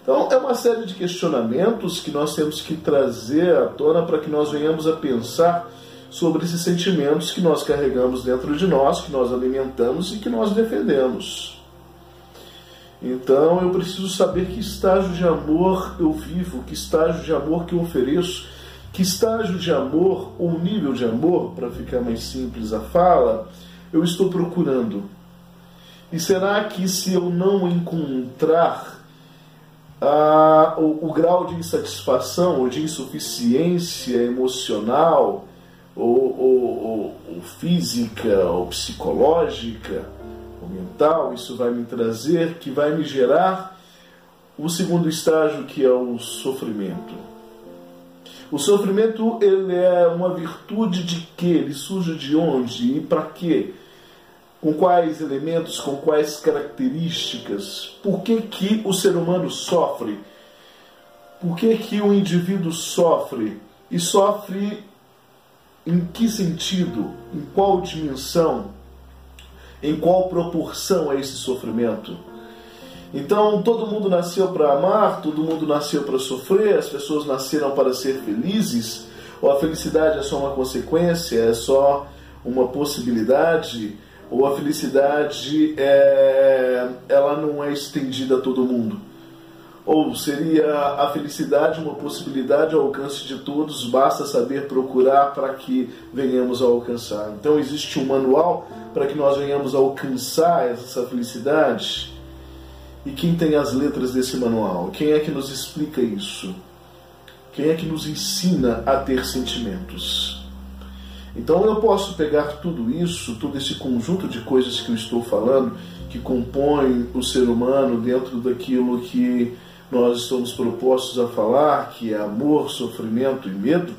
Então, é uma série de questionamentos que nós temos que trazer à tona para que nós venhamos a pensar sobre esses sentimentos que nós carregamos dentro de nós, que nós alimentamos e que nós defendemos. Então eu preciso saber que estágio de amor eu vivo, que estágio de amor que eu ofereço, que estágio de amor ou nível de amor, para ficar mais simples a fala, eu estou procurando. E será que se eu não encontrar ah, o, o, grau de insatisfação ou de insuficiência emocional ou, ou, ou física ou psicológica, mental, isso vai me trazer, que vai me gerar o segundo estágio, que é o sofrimento. O sofrimento ele é uma virtude de que? Ele surge de onde e para quê? Com quais elementos, com quais características? Por que, que o ser humano sofre? Por que, que o indivíduo sofre? E sofre em que sentido? Em qual dimensão? Em qual proporção é esse sofrimento. Então, todo mundo nasceu para amar, todo mundo nasceu para sofrer, as pessoas nasceram para ser felizes, ou a felicidade é só uma consequência, é só uma possibilidade, ou a felicidade é, ela não é estendida a todo mundo. Ou seria a felicidade uma possibilidade ao alcance de todos, basta saber procurar para que venhamos a alcançar. Então existe um manual para que nós venhamos a alcançar essa felicidade. E quem tem as letras desse manual? Quem é que nos explica isso? Quem é que nos ensina a ter sentimentos? Então eu posso pegar tudo isso, todo esse conjunto de coisas que eu estou falando, que compõem o ser humano dentro daquilo que nós estamos propostos a falar, que é amor, sofrimento e medo,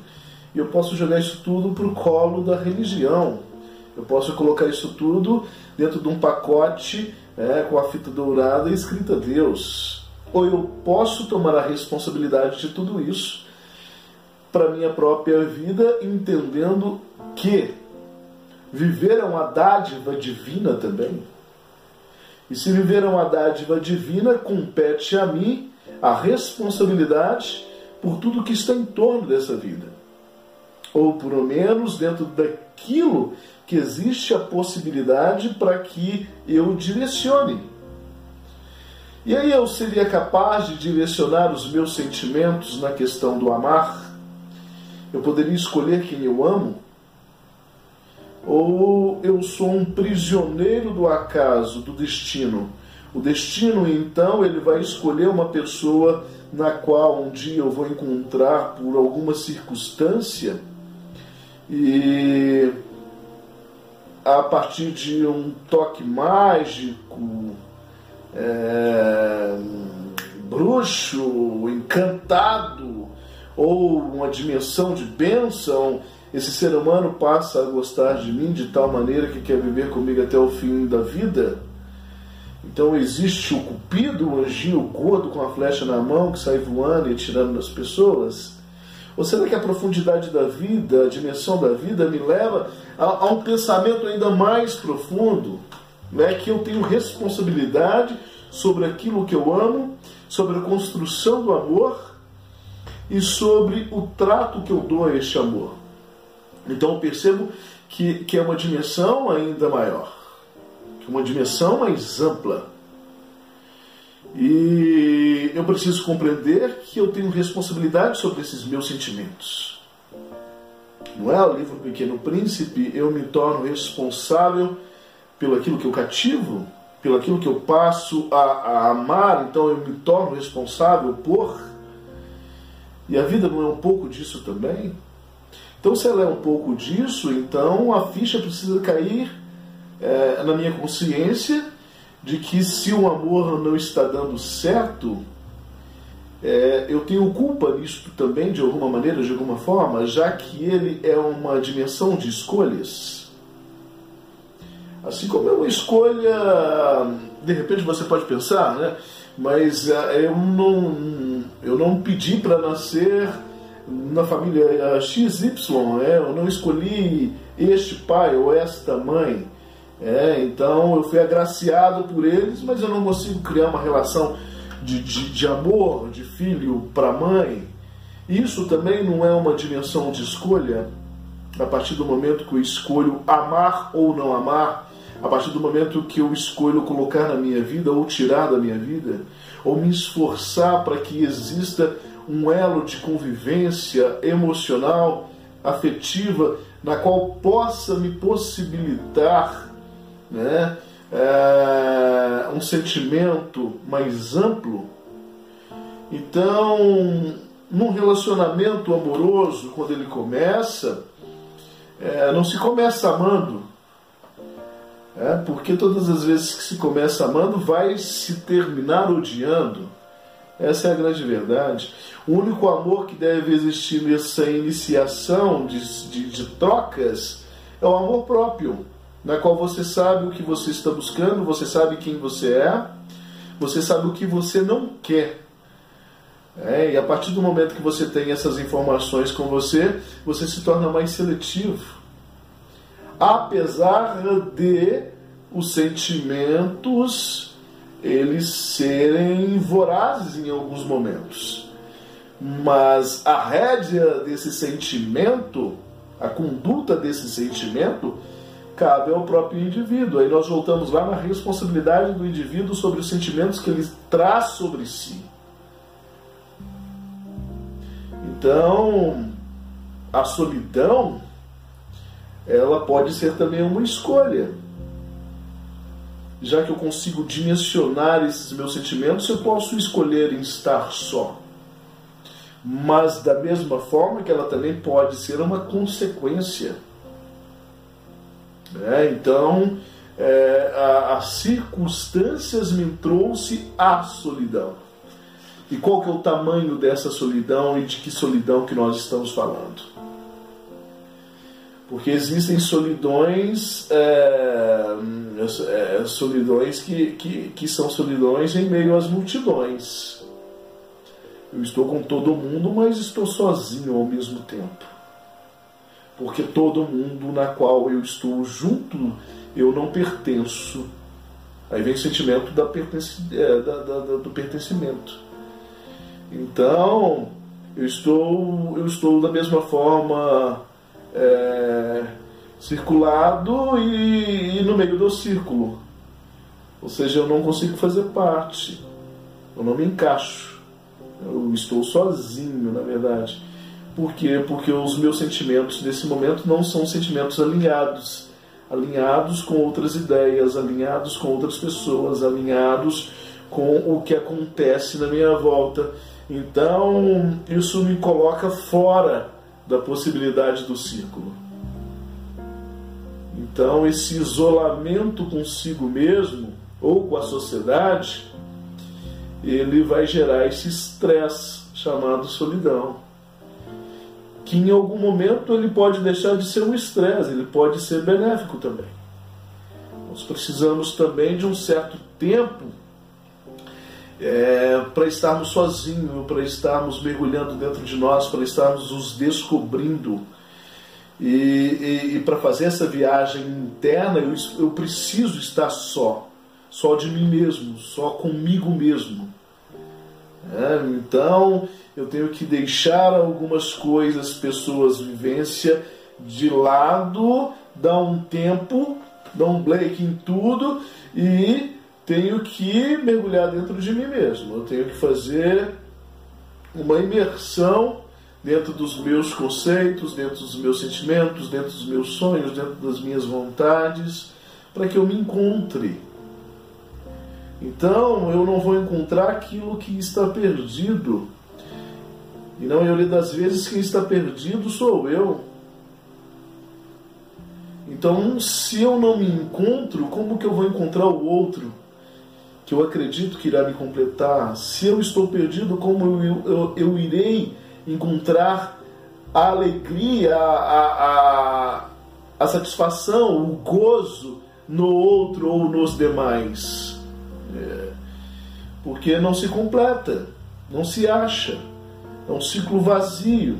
e eu posso jogar isso tudo para o colo da religião. Eu posso colocar isso tudo dentro de um pacote é, com a fita dourada escrita Deus. Ou eu posso tomar a responsabilidade de tudo isso para minha própria vida, entendendo que viver é uma dádiva divina também. E se viver é uma dádiva divina, compete a mim a responsabilidade por tudo que está em torno dessa vida. Ou, por menos, dentro daquilo que existe a possibilidade para que eu direcione. E aí eu seria capaz de direcionar os meus sentimentos na questão do amar? Eu poderia escolher quem eu amo? Ou eu sou um prisioneiro do acaso, do destino? O destino, então, ele vai escolher uma pessoa na qual um dia eu vou encontrar por alguma circunstância e a partir de um toque mágico, é, bruxo, encantado ou uma dimensão de bênção, esse ser humano passa a gostar de mim de tal maneira que quer viver comigo até o fim da vida. Então existe o cupido, o anjinho gordo com a flecha na mão que sai voando e atirando nas pessoas? Ou será que a profundidade da vida, a dimensão da vida me leva a, a um pensamento ainda mais profundo? Né? Que eu tenho responsabilidade sobre aquilo que eu amo, sobre a construção do amor e sobre o trato que eu dou a este amor. Então eu percebo que, que é uma dimensão ainda maior, uma dimensão mais ampla. E eu preciso compreender que eu tenho responsabilidade sobre esses meus sentimentos. Não é o livro Pequeno Príncipe, eu me torno responsável pelo aquilo que eu cativo, pelo aquilo que eu passo a, a amar, então eu me torno responsável por. E a vida não é um pouco disso também? Então, se ela é um pouco disso, então a ficha precisa cair é, na minha consciência de que se o amor não está dando certo, é, eu tenho culpa nisso também, de alguma maneira, de alguma forma, já que ele é uma dimensão de escolhas. Assim como é uma escolha, de repente você pode pensar, né? mas é, eu não, eu não pedi para nascer na família XY, é, eu não escolhi este pai ou esta mãe. É, então eu fui agraciado por eles, mas eu não consigo criar uma relação de, de, de amor de filho para mãe. Isso também não é uma dimensão de escolha. A partir do momento que eu escolho amar ou não amar, a partir do momento que eu escolho colocar na minha vida ou tirar da minha vida, ou me esforçar para que exista um elo de convivência emocional, afetiva, na qual possa me possibilitar né, é, um sentimento mais amplo. Então, num relacionamento amoroso, quando ele começa, é, não se começa amando. É, porque todas as vezes que se começa amando, vai se terminar odiando. Essa é a grande verdade. O único amor que deve existir nessa iniciação de, de, de trocas é o amor próprio, na qual você sabe o que você está buscando, você sabe quem você é, você sabe o que você não quer. É, e a partir do momento que você tem essas informações com você, você se torna mais seletivo. Apesar de os sentimentos eles serem vorazes em alguns momentos. Mas a rédea desse sentimento, a conduta desse sentimento, cabe ao próprio indivíduo. Aí nós voltamos lá na responsabilidade do indivíduo sobre os sentimentos que ele traz sobre si. Então, a solidão, ela pode ser também uma escolha. Já que eu consigo dimensionar esses meus sentimentos, eu posso escolher em estar só mas da mesma forma que ela também pode ser uma consequência. É, então, é, as circunstâncias me trouxe a solidão. E qual que é o tamanho dessa solidão e de que solidão que nós estamos falando? Porque existem solidões, é, é, solidões que, que, que são solidões em meio às multidões. Eu estou com todo mundo, mas estou sozinho ao mesmo tempo. Porque todo mundo na qual eu estou junto, eu não pertenço. Aí vem o sentimento da pertence, é, da, da, do pertencimento. Então, eu estou, eu estou da mesma forma é, circulado e, e no meio do círculo. Ou seja, eu não consigo fazer parte. Eu não me encaixo. Eu estou sozinho, na verdade. Por quê? Porque os meus sentimentos nesse momento não são sentimentos alinhados. Alinhados com outras ideias, alinhados com outras pessoas, alinhados com o que acontece na minha volta. Então, isso me coloca fora da possibilidade do círculo. Então, esse isolamento consigo mesmo ou com a sociedade ele vai gerar esse estresse chamado solidão. Que em algum momento ele pode deixar de ser um estresse, ele pode ser benéfico também. Nós precisamos também de um certo tempo é, para estarmos sozinhos, para estarmos mergulhando dentro de nós, para estarmos nos descobrindo. E, e, e para fazer essa viagem interna, eu, eu preciso estar só só de mim mesmo, só comigo mesmo. É, então eu tenho que deixar algumas coisas, pessoas, vivência de lado, dar um tempo, dar um break em tudo e tenho que mergulhar dentro de mim mesmo. Eu tenho que fazer uma imersão dentro dos meus conceitos, dentro dos meus sentimentos, dentro dos meus sonhos, dentro das minhas vontades, para que eu me encontre. Então eu não vou encontrar aquilo que está perdido. E não eu das vezes quem está perdido sou eu. Então, se eu não me encontro, como que eu vou encontrar o outro? Que eu acredito que irá me completar. Se eu estou perdido, como eu, eu, eu irei encontrar a alegria, a, a, a satisfação, o gozo no outro ou nos demais? É, porque não se completa, não se acha. É um ciclo vazio.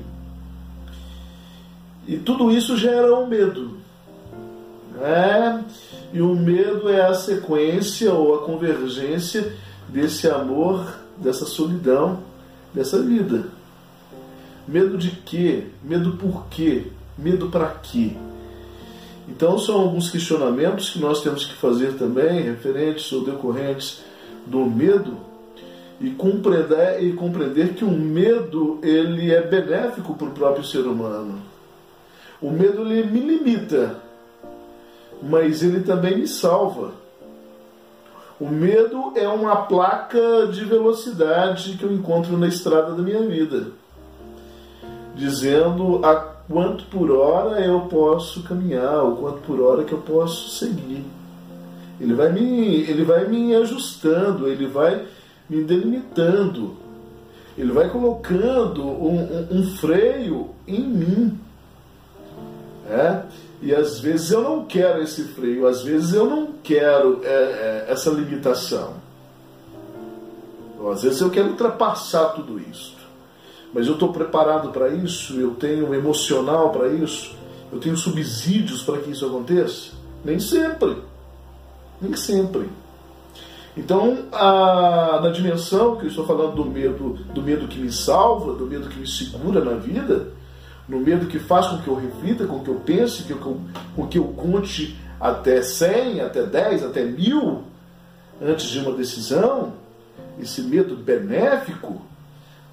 E tudo isso gera um medo. É, e o medo é a sequência ou a convergência desse amor, dessa solidão, dessa vida. Medo de quê? Medo por quê? Medo para quê? Então são alguns questionamentos que nós temos que fazer também, referentes ou decorrentes do medo, e compreender, e compreender que o medo ele é benéfico para o próprio ser humano. O medo ele me limita, mas ele também me salva. O medo é uma placa de velocidade que eu encontro na estrada da minha vida, dizendo a quanto por hora eu posso caminhar, o quanto por hora que eu posso seguir. Ele vai me, ele vai me ajustando, ele vai me delimitando, ele vai colocando um, um, um freio em mim. É? E às vezes eu não quero esse freio, às vezes eu não quero é, é, essa limitação. Ou, às vezes eu quero ultrapassar tudo isso. Mas eu estou preparado para isso, eu tenho emocional para isso, eu tenho subsídios para que isso aconteça? Nem sempre. Nem sempre. Então, a, na dimensão que eu estou falando do medo, do medo que me salva, do medo que me segura na vida, no medo que faz com que eu reflita, com que eu pense, que eu, com que eu conte até 100, até 10, até mil antes de uma decisão, esse medo benéfico,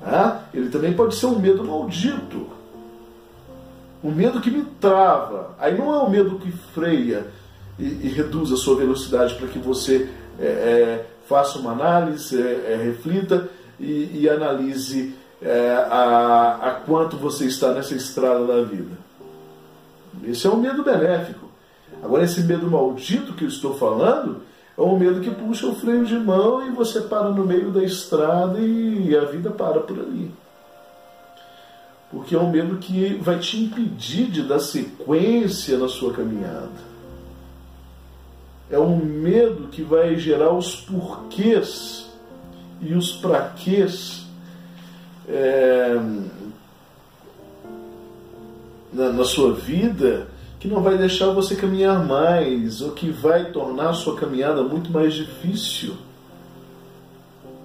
ah, ele também pode ser um medo maldito. Um medo que me trava. Aí não é o um medo que freia e, e, reduz a sua velocidade para que você é, é, faça uma análise, é, é reflita e, e analise é, a, a quanto você está nessa estrada da vida. Esse é um medo benéfico. Agora, esse medo maldito que eu estou falando é um medo que puxa o freio de mão e você para no meio da estrada e a vida para por ali. Porque é um medo que vai te impedir de dar sequência na sua caminhada. É um medo que vai gerar os porquês e os praquês é, na, na sua vida que não vai deixar você caminhar mais, ou que vai tornar a sua caminhada muito mais difícil.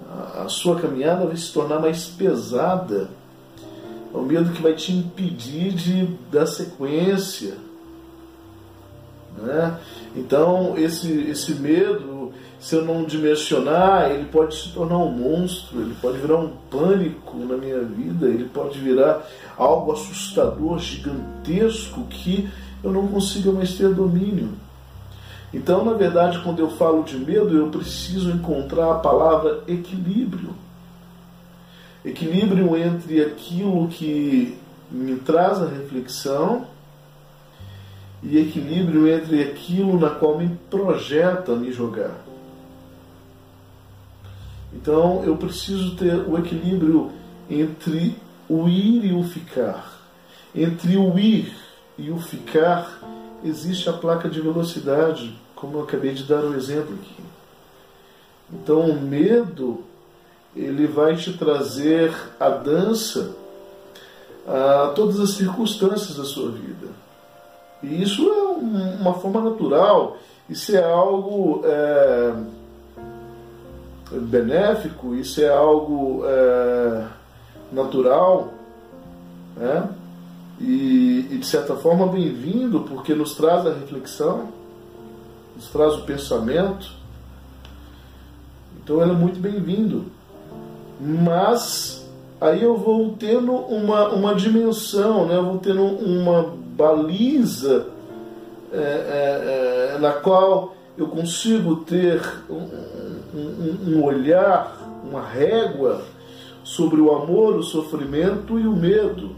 A, a sua caminhada vai se tornar mais pesada. É o medo que vai te impedir de dar sequência. Né? Então, esse, esse medo se eu não dimensionar, ele pode se tornar um monstro, ele pode virar um pânico na minha vida, ele pode virar algo assustador, gigantesco, que eu não consiga mais ter domínio. Então, na verdade, quando eu falo de medo, eu preciso encontrar a palavra equilíbrio. Equilíbrio entre aquilo que me traz a reflexão e equilíbrio entre aquilo na qual me projeta me jogar. Então eu preciso ter o equilíbrio entre o ir e o ficar. Entre o ir e o ficar existe a placa de velocidade, como eu acabei de dar um exemplo aqui. Então o medo ele vai te trazer a dança a todas as circunstâncias da sua vida. E isso é uma forma natural, isso é algo é, benéfico, isso é algo é, natural, né? e, e de certa forma bem-vindo, porque nos traz a reflexão, nos traz o pensamento. Então ele é muito bem-vindo. Mas aí eu vou tendo uma, uma dimensão, né? eu vou tendo uma baliza é, é, é, na qual eu consigo ter um, um, um olhar, uma régua sobre o amor, o sofrimento e o medo.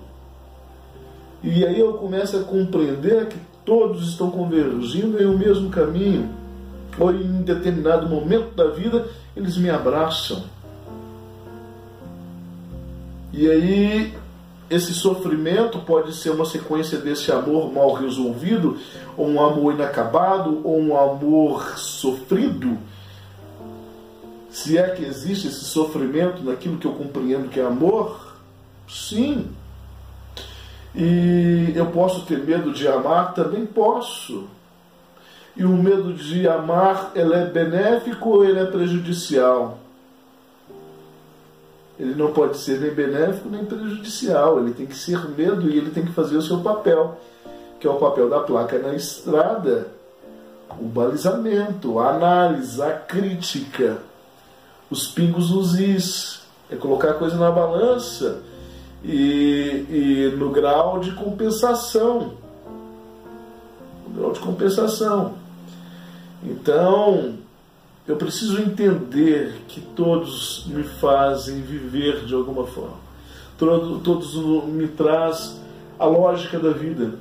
E aí eu começo a compreender que todos estão convergindo em o um mesmo caminho. Ou em determinado momento da vida eles me abraçam. E aí esse sofrimento pode ser uma sequência desse amor mal resolvido, ou um amor inacabado, ou um amor sofrido. Se é que existe esse sofrimento naquilo que eu compreendo que é amor, sim. E eu posso ter medo de amar? Também posso. E o medo de amar, ele é benéfico ou ele é prejudicial? Ele não pode ser nem benéfico nem prejudicial. Ele tem que ser medo e ele tem que fazer o seu papel, que é o papel da placa na estrada, o balizamento, a análise, a crítica, os pingos nos is, é colocar a coisa na balança e, e no grau de compensação. No grau de compensação. Então, eu preciso entender que todos me fazem viver de alguma forma. Todos me traz a lógica da vida,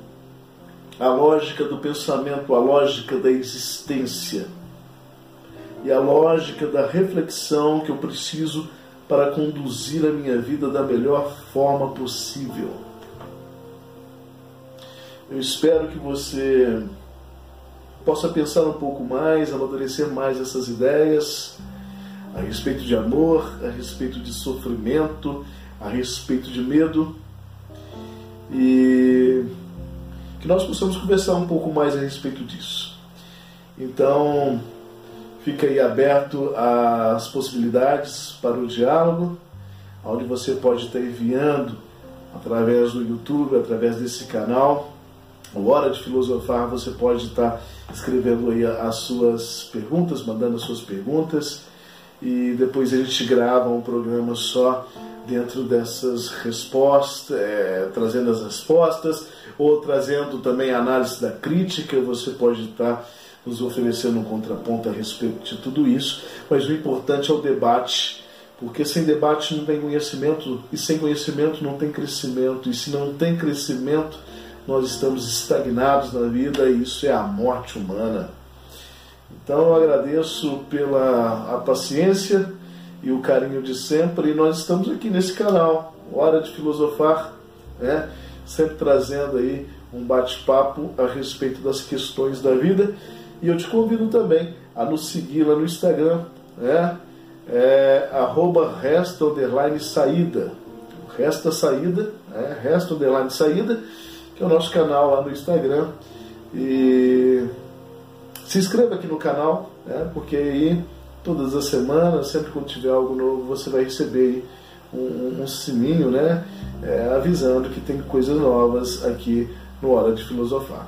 a lógica do pensamento, a lógica da existência e a lógica da reflexão que eu preciso para conduzir a minha vida da melhor forma possível. Eu espero que você possa pensar um pouco mais, amadurecer mais essas ideias a respeito de amor, a respeito de sofrimento, a respeito de medo e que nós possamos conversar um pouco mais a respeito disso. Então, fica aí aberto as possibilidades para o diálogo, onde você pode estar enviando através do YouTube, através desse canal, o Hora de Filosofar, você pode estar escrevendo aí as suas perguntas, mandando as suas perguntas, e depois a gente grava um programa só dentro dessas respostas, é, trazendo as respostas, ou trazendo também a análise da crítica, você pode estar nos oferecendo um contraponto a respeito de tudo isso, mas o importante é o debate, porque sem debate não tem conhecimento, e sem conhecimento não tem crescimento, e se não tem crescimento, nós estamos estagnados na vida e isso é a morte humana. Então eu agradeço pela a paciência e o carinho de sempre e nós estamos aqui nesse canal, Hora de Filosofar, né? sempre trazendo aí um bate-papo a respeito das questões da vida e eu te convido também a nos seguir lá no Instagram, né? É, arroba resta underline saída, resta saída, né? resta underline saída, que o nosso canal lá no Instagram. E se inscreva aqui no canal, né, porque aí todas as semanas, sempre quando tiver algo novo, você vai receber um, um sininho, né, é, avisando que tem coisas novas aqui no Hora de Filosofar.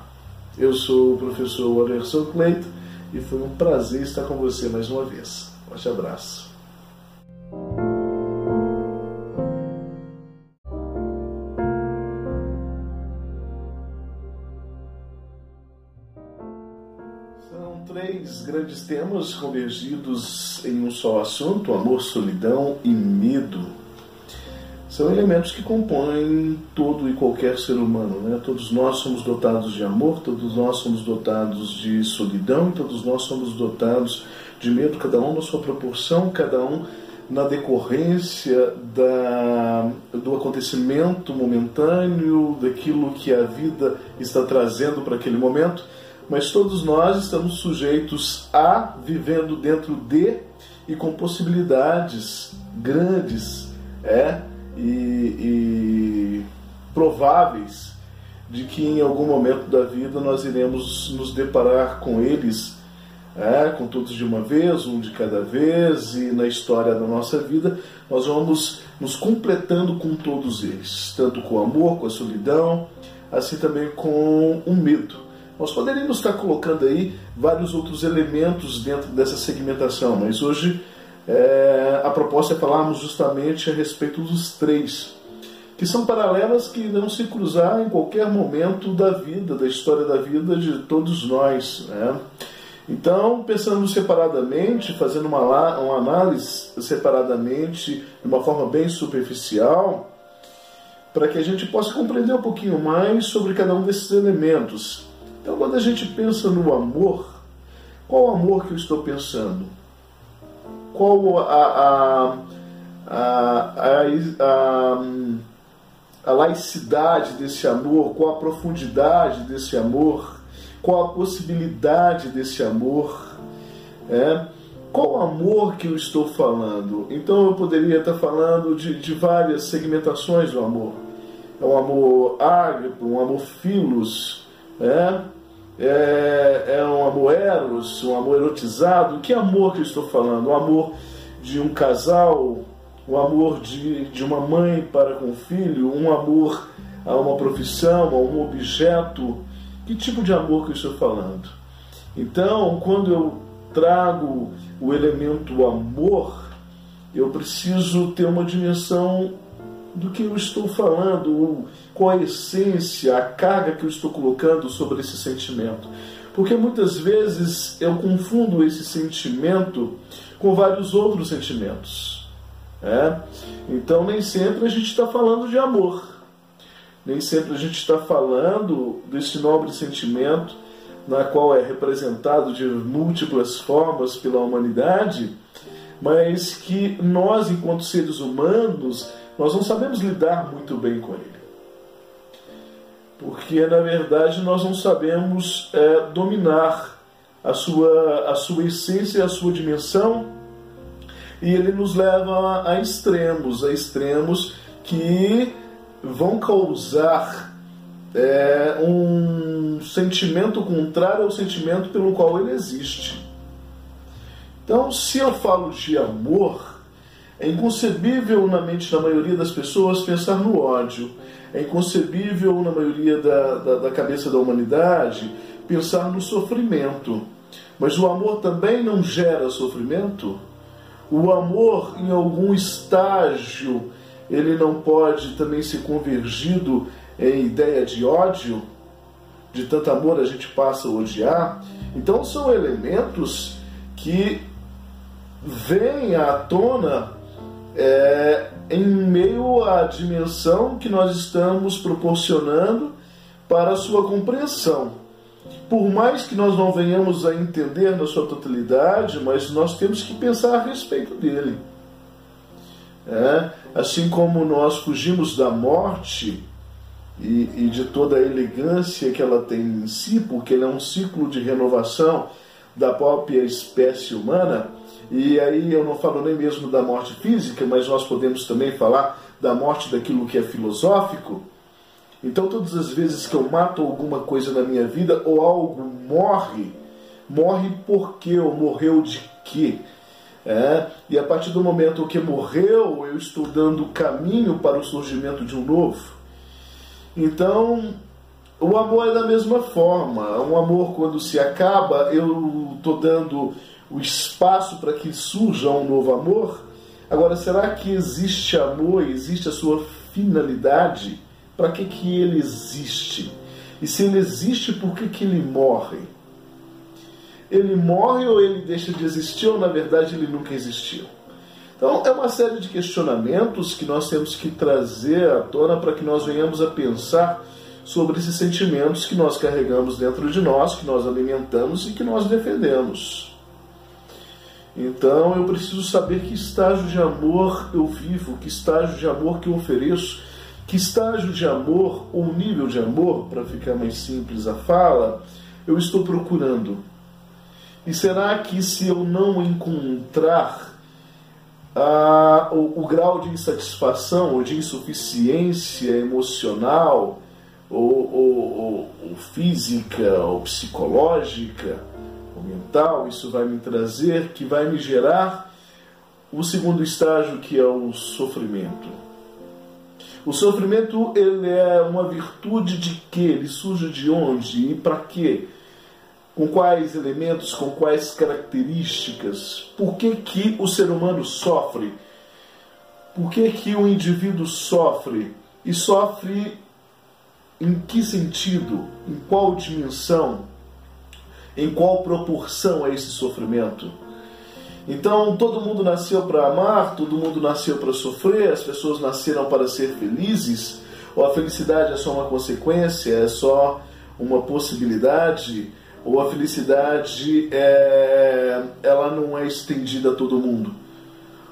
Eu sou o professor Anderson Cleito e foi um prazer estar com você mais uma vez. Forte abraço. Grandes temas convergidos em um só assunto: amor, solidão e medo. São elementos que compõem todo e qualquer ser humano. Né? Todos nós somos dotados de amor, todos nós somos dotados de solidão, todos nós somos dotados de medo, cada um na sua proporção, cada um na decorrência da, do acontecimento momentâneo, daquilo que a vida está trazendo para aquele momento mas todos nós estamos sujeitos a vivendo dentro de e com possibilidades grandes é, e, e prováveis de que em algum momento da vida nós iremos nos deparar com eles é, com todos de uma vez, um de cada vez, e na história da nossa vida, nós vamos nos completando com todos eles, tanto com o amor, com a solidão, assim também com o medo. Nós poderíamos estar colocando aí vários outros elementos dentro dessa segmentação, mas hoje é, a proposta é falarmos justamente a respeito dos três, que são paralelas que irão se cruzar em qualquer momento da vida, da história da vida de todos nós. Né? Então, pensando separadamente, fazendo uma, uma análise separadamente, de uma forma bem superficial, para que a gente possa compreender um pouquinho mais sobre cada um desses elementos. Então, quando a gente pensa no amor, qual o amor que eu estou pensando? Qual a, a, a, a, a laicidade desse amor? Qual a profundidade desse amor? qual a possibilidade desse amor, é? qual o amor que eu estou falando. Então eu poderia estar falando de, de várias segmentações do amor. É um amor ágape, um amor filos, é? É, é um amor eros, um amor erotizado. Que amor que eu estou falando? O amor de um casal, o amor de, de uma mãe para com o filho, um amor a uma profissão, a um objeto, que tipo de amor que eu estou falando? Então, quando eu trago o elemento amor, eu preciso ter uma dimensão do que eu estou falando, qual a essência, a carga que eu estou colocando sobre esse sentimento. Porque muitas vezes eu confundo esse sentimento com vários outros sentimentos. É? Então, nem sempre a gente está falando de amor. Nem sempre a gente está falando desse nobre sentimento na qual é representado de múltiplas formas pela humanidade, mas que nós, enquanto seres humanos, nós não sabemos lidar muito bem com ele. Porque, na verdade, nós não sabemos é, dominar a sua, a sua essência e a sua dimensão, e ele nos leva a extremos, a extremos que vão causar é, um sentimento contrário ao sentimento pelo qual ele existe. Então, se eu falo de amor, é inconcebível na mente da maioria das pessoas pensar no ódio. É inconcebível na maioria da, da, da cabeça da humanidade pensar no sofrimento. Mas o amor também não gera sofrimento? O amor, em algum estágio, ele não pode também ser convergido em ideia de ódio? De tanto amor a gente passa a odiar? Então são elementos que vêm à tona é, em meio à dimensão que nós estamos proporcionando para a sua compreensão. Por mais que nós não venhamos a entender na sua totalidade, mas nós temos que pensar a respeito dele. É, assim como nós fugimos da morte e, e, de toda a elegância que ela tem em si, porque ela é um ciclo de renovação da própria espécie humana, e aí eu não falo nem mesmo da morte física, mas nós podemos também falar da morte daquilo que é filosófico. Então, todas as vezes que eu mato alguma coisa na minha vida ou algo morre, morre por quê ou morreu de quê? É, e a partir do momento que morreu, eu estou dando caminho para o surgimento de um novo. Então, o amor é da mesma forma. Um amor, quando se acaba, eu estou dando o espaço para que surja um novo amor. Agora, será que existe amor, existe a sua finalidade? Para que, que ele existe? E se ele existe, por que, que ele morre? ele morre ou ele deixa de existir, ou na verdade ele nunca existiu. Então é uma série de questionamentos que nós temos que trazer à tona para que nós venhamos a pensar sobre esses sentimentos que nós carregamos dentro de nós, que nós alimentamos e que nós defendemos. Então eu preciso saber que estágio de amor eu vivo, que estágio de amor que eu ofereço, que estágio de amor ou nível de amor, para ficar mais simples a fala, eu estou procurando. E será que se eu não encontrar o, o, grau de insatisfação ou de insuficiência emocional, ou, ou, ou, ou física, ou psicológica, mental, isso vai me trazer, que vai me gerar o segundo estágio que é o sofrimento. O sofrimento ele é uma virtude de que? Ele surge de onde e para quê? Com quais elementos, com quais características? Por que, que o ser humano sofre? Por que, que o indivíduo sofre? E sofre em que sentido? Em qual dimensão? Em qual proporção é esse sofrimento? Então, todo mundo nasceu para amar, todo mundo nasceu para sofrer, as pessoas nasceram para ser felizes, ou a felicidade é só uma consequência, é só uma possibilidade, ou a felicidade é, ela não é estendida a todo mundo.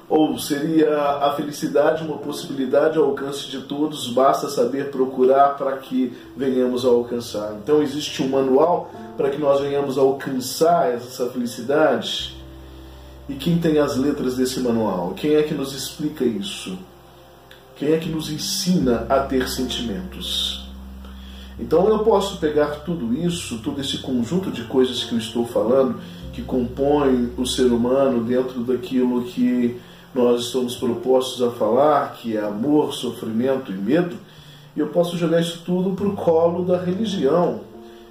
Ou seria a felicidade uma possibilidade ao alcance de todos, basta saber procurar para que venhamos a alcançar. Então existe um manual para que nós venhamos a alcançar essa felicidade. E quem tem as letras desse manual? Quem é que nos explica isso? Quem é que nos ensina a ter sentimentos? Então eu posso pegar tudo isso, todo esse conjunto de coisas que eu estou falando, que compõem o ser humano dentro daquilo que nós estamos propostos a falar, que é amor, sofrimento e medo, e eu posso jogar isso tudo para o colo da religião.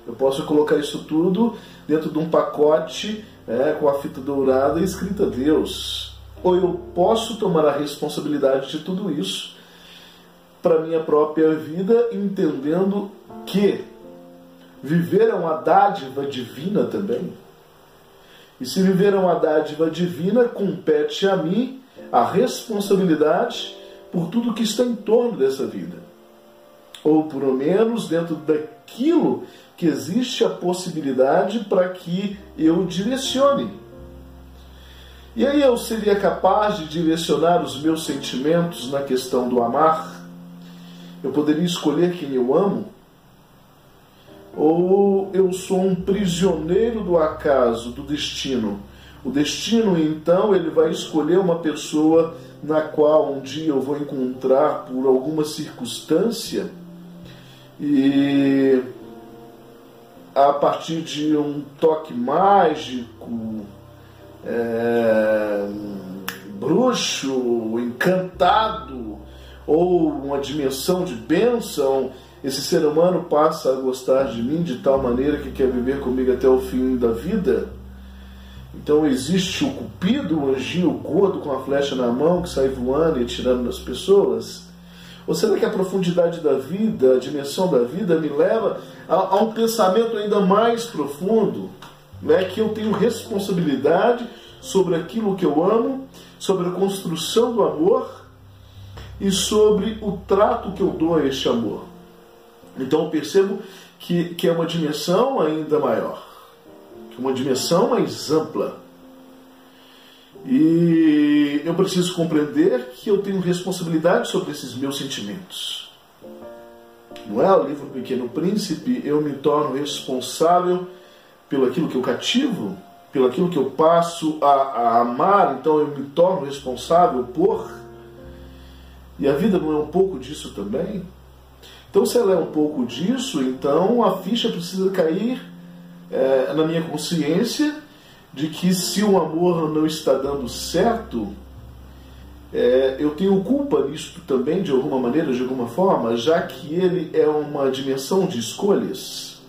Eu posso colocar isso tudo dentro de um pacote é, com a fita dourada escrita Deus. Ou eu posso tomar a responsabilidade de tudo isso para minha própria vida, entendendo que viver é uma dádiva divina também. E se viver é uma dádiva divina, compete a mim a responsabilidade por tudo que está em torno dessa vida. Ou, pelo menos, dentro daquilo que existe a possibilidade para que eu direcione. E aí eu seria capaz de direcionar os meus sentimentos na questão do amar? Eu poderia escolher quem eu amo? Ou eu sou um prisioneiro do acaso, do destino? O destino, então, ele vai escolher uma pessoa na qual um dia eu vou encontrar por alguma circunstância e a partir de um toque mágico, é, bruxo, encantado, ou uma dimensão de bênção, esse ser humano passa a gostar de mim de tal maneira que quer viver comigo até o fim da vida. Então existe o cupido, o anjinho gordo com a flecha na mão que sai voando e atirando nas pessoas? Ou será que a profundidade da vida, a dimensão da vida, me leva a, a um pensamento ainda mais profundo? Né? Que eu tenho responsabilidade sobre aquilo que eu amo, sobre a construção do amor e sobre o trato que eu dou a este amor. Então eu percebo que, que é uma dimensão ainda maior, uma dimensão mais ampla. E eu preciso compreender que eu tenho responsabilidade sobre esses meus sentimentos. Não é o livro Pequeno Príncipe, eu me torno responsável pelo aquilo que eu cativo, pelo aquilo que eu passo a, a amar, então eu me torno responsável por. E a vida não é um pouco disso também? Então, se ela é um pouco disso, então a ficha precisa cair é, na minha consciência de que se o amor não está dando certo, é, eu tenho culpa nisso também, de alguma maneira, de alguma forma, já que ele é uma dimensão de escolhas.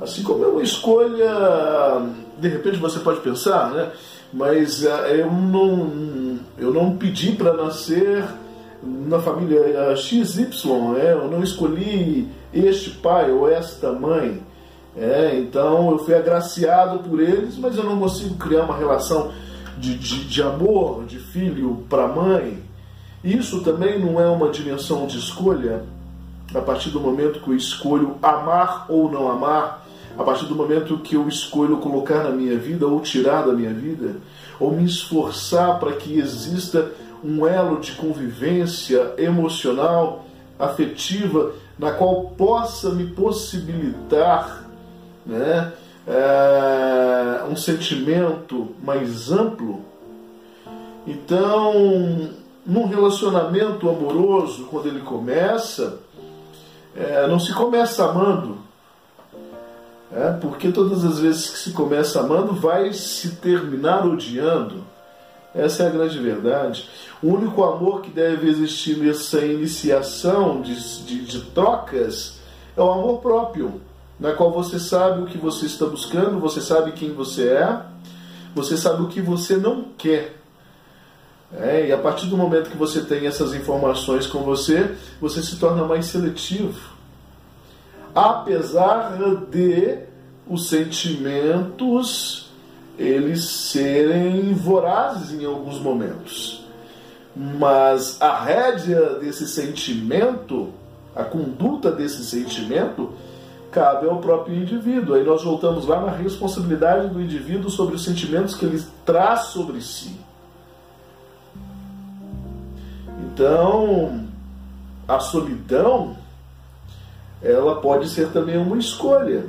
Assim como é uma escolha, de repente você pode pensar, né? Mas é, eu não, eu não pedi para nascer na família XY, é, eu não escolhi este pai ou esta mãe. É, então eu fui agraciado por eles, mas eu não consigo criar uma relação de, de, de amor, de filho para mãe. Isso também não é uma dimensão de escolha. A partir do momento que eu escolho amar ou não amar, a partir do momento que eu escolho colocar na minha vida ou tirar da minha vida, ou me esforçar para que exista um elo de convivência emocional, afetiva, na qual possa me possibilitar né, é, um sentimento mais amplo. Então, num relacionamento amoroso, quando ele começa, é, não se começa amando. É, porque todas as vezes que se começa amando, vai se terminar odiando. Essa é a grande verdade. O único amor que deve existir nessa iniciação de, de, de trocas é o amor próprio, na qual você sabe o que você está buscando, você sabe quem você é, você sabe o que você não quer. É, e a partir do momento que você tem essas informações com você, você se torna mais seletivo. Apesar de os sentimentos eles serem vorazes em alguns momentos. Mas a rédea desse sentimento, a conduta desse sentimento, cabe ao próprio indivíduo. Aí nós voltamos lá na responsabilidade do indivíduo sobre os sentimentos que ele traz sobre si. Então, a solidão, ela pode ser também uma escolha.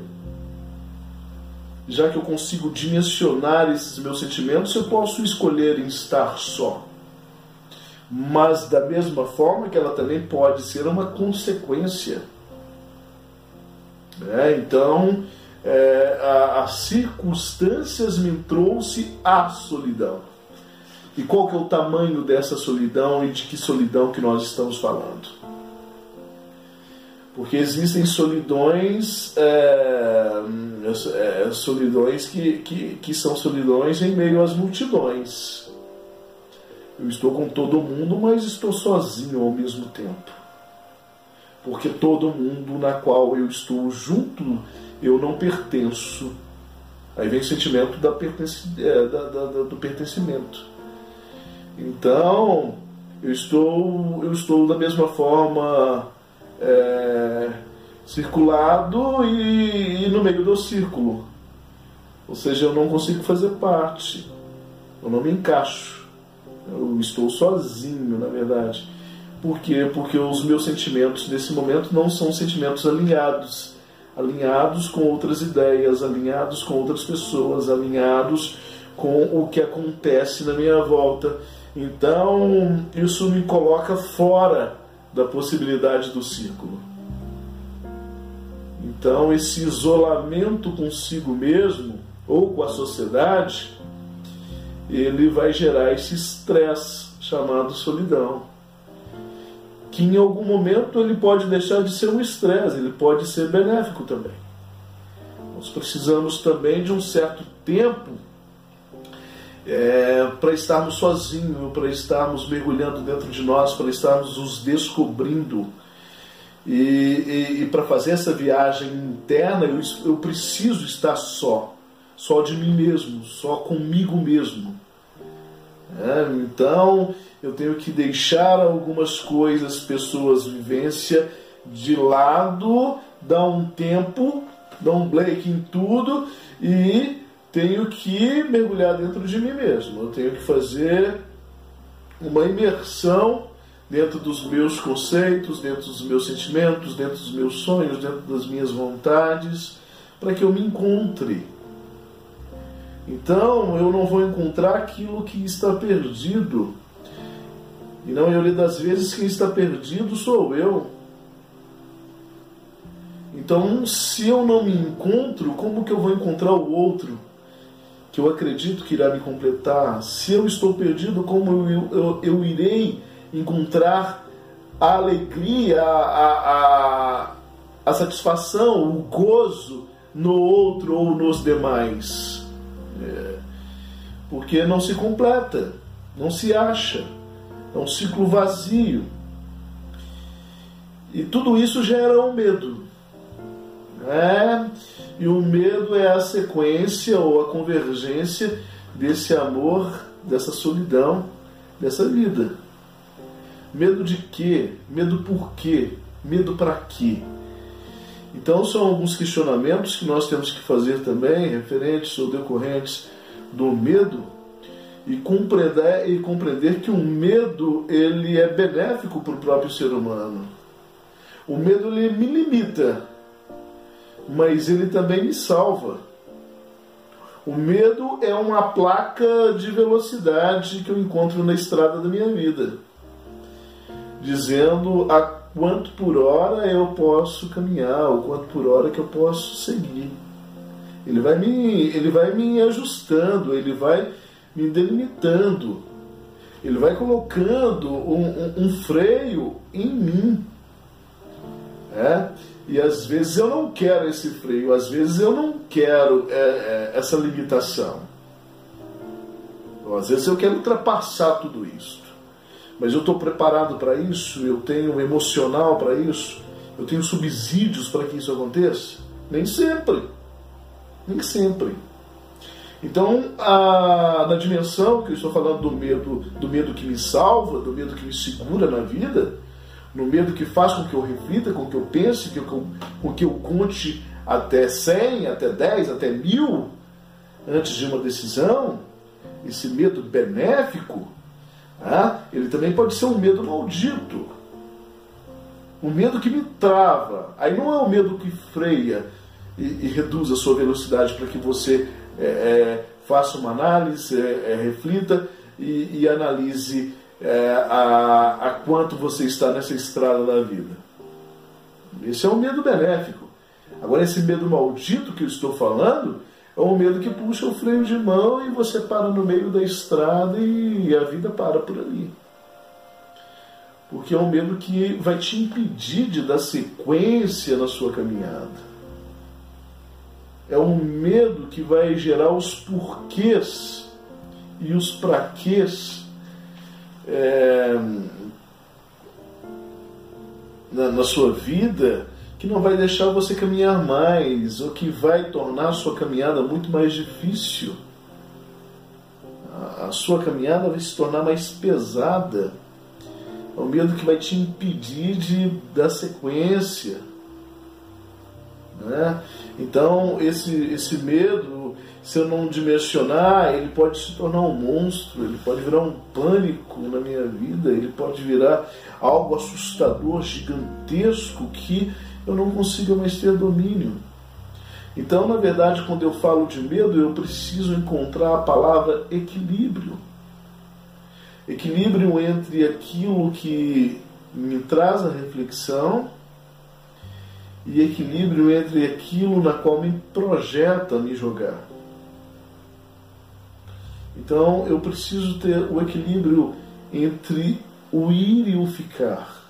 Já que eu consigo dimensionar esses meus sentimentos, eu posso escolher em estar só. Mas da mesma forma que ela também pode ser uma consequência. É, então, é, as circunstâncias me trouxe a solidão. E qual que é o tamanho dessa solidão e de que solidão que nós estamos falando? Porque existem solidões, é, é, solidões que, que, que são solidões em meio às multidões. Eu estou com todo mundo, mas estou sozinho ao mesmo tempo. Porque todo mundo na qual eu estou junto, eu não pertenço. Aí vem o sentimento da pertence, é, da, da, do pertencimento. Então, eu estou, eu estou da mesma forma é, circulado e, e no meio do círculo. Ou seja, eu não consigo fazer parte. Eu não me encaixo. Eu estou sozinho, na verdade. Por quê? Porque os meus sentimentos nesse momento não são sentimentos alinhados. Alinhados com outras ideias, alinhados com outras pessoas, alinhados com o que acontece na minha volta. Então, isso me coloca fora da possibilidade do círculo. Então, esse isolamento consigo mesmo ou com a sociedade, ele vai gerar esse estresse chamado solidão. Que em algum momento ele pode deixar de ser um estresse, ele pode ser benéfico também. Nós precisamos também de um certo tempo é, para estarmos sozinhos, para estarmos mergulhando dentro de nós, para estarmos nos descobrindo. E, e, e para fazer essa viagem interna, eu, eu preciso estar só, só de mim mesmo, só comigo mesmo. É, então, eu tenho que deixar algumas coisas, pessoas, vivência de lado, dar um tempo, dar um break em tudo e tenho que mergulhar dentro de mim mesmo. Eu tenho que fazer uma imersão dentro dos meus conceitos, dentro dos meus sentimentos, dentro dos meus sonhos, dentro das minhas vontades, para que eu me encontre. Então eu não vou encontrar aquilo que está perdido. E não eu das vezes quem está perdido sou eu. Então, se eu não me encontro, como que eu vou encontrar o outro? que eu acredito que irá me completar, se eu estou perdido, como eu, eu, eu irei encontrar a alegria, a, a, a satisfação, o gozo no outro ou nos demais? É, porque não se completa, não se acha, é um ciclo vazio. E tudo isso gera um medo. É, e o medo é a sequência ou a convergência desse amor, dessa solidão, dessa vida. Medo de quê? Medo por quê? Medo para quê? Então são alguns questionamentos que nós temos que fazer também, referentes ou decorrentes do medo, e compreender, e compreender que o medo ele é benéfico para o próprio ser humano. O medo ele me limita, mas ele também me salva. O medo é uma placa de velocidade que eu encontro na estrada da minha vida, dizendo a quanto por hora eu posso caminhar, o quanto por hora que eu posso seguir. Ele vai me, ele vai me ajustando, ele vai me delimitando, ele vai colocando um, um, um freio em mim. É? E às vezes eu não quero esse freio, às vezes eu não quero é, é, essa limitação. Às vezes eu quero ultrapassar tudo isso. Mas eu estou preparado para isso, eu tenho emocional para isso, eu tenho subsídios para que isso aconteça? Nem sempre. Nem sempre. Então, a, na dimensão que eu estou falando do medo, do medo que me salva, do medo que me segura na vida, no medo que faz com que eu reflita, com que eu pense, que eu, com que eu conte até 100, até 10, até mil antes de uma decisão, esse medo benéfico, ah, ele também pode ser um medo maldito. Um medo que me trava. Aí não é o um medo que freia e, e, reduz a sua velocidade para que você é, é, faça uma análise, é, é reflita e, e analise é, a, a quanto você está nessa estrada da vida. Esse é um medo benéfico. Agora, esse medo maldito que eu estou falando é um medo que puxa o freio de mão e você para no meio da estrada e a vida para por ali. Porque é um medo que vai te impedir de dar sequência na sua caminhada. É um medo que vai gerar os porquês e os praquês é, na, na sua vida que não vai deixar você caminhar mais, ou que vai tornar a sua caminhada muito mais difícil. A, sua caminhada vai se tornar mais pesada. É o medo que vai te impedir de dar sequência. Né? Então, esse, esse medo se eu não dimensionar, ele pode se tornar um monstro, ele pode virar um pânico na minha vida, ele pode virar algo assustador, gigantesco, que eu não consiga mais ter domínio. Então, na verdade, quando eu falo de medo, eu preciso encontrar a palavra equilíbrio. Equilíbrio entre aquilo que me traz a reflexão e equilíbrio entre aquilo na qual me projeta me jogar. Então eu preciso ter o equilíbrio entre o ir e o ficar.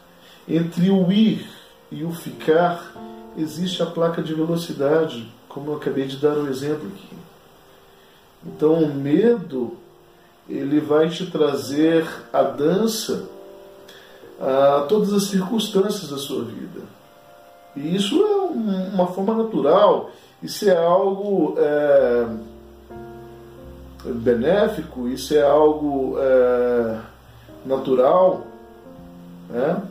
Entre o ir e o ficar existe a placa de velocidade, como eu acabei de dar o um exemplo aqui. Então o medo ele vai te trazer a dança a todas as circunstâncias da sua vida. E isso é uma forma natural, isso é algo é, benéfico, isso é algo é, natural, né?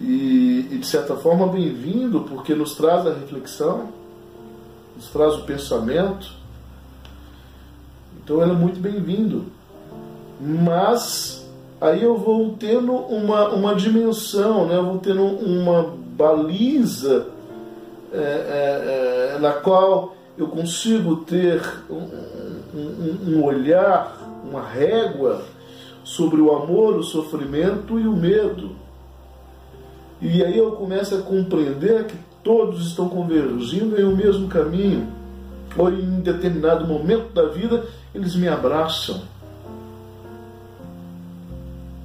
E, e de certa forma bem-vindo, porque nos traz a reflexão, nos traz o pensamento. Então ele é muito bem-vindo. Mas aí eu vou tendo uma, uma dimensão, né? eu vou tendo uma baliza é, é, é na qual eu consigo ter um, um, um olhar, uma régua sobre o amor, o sofrimento e o medo. E aí eu começo a compreender que todos estão convergindo em um mesmo caminho. Ou em determinado momento da vida eles me abraçam.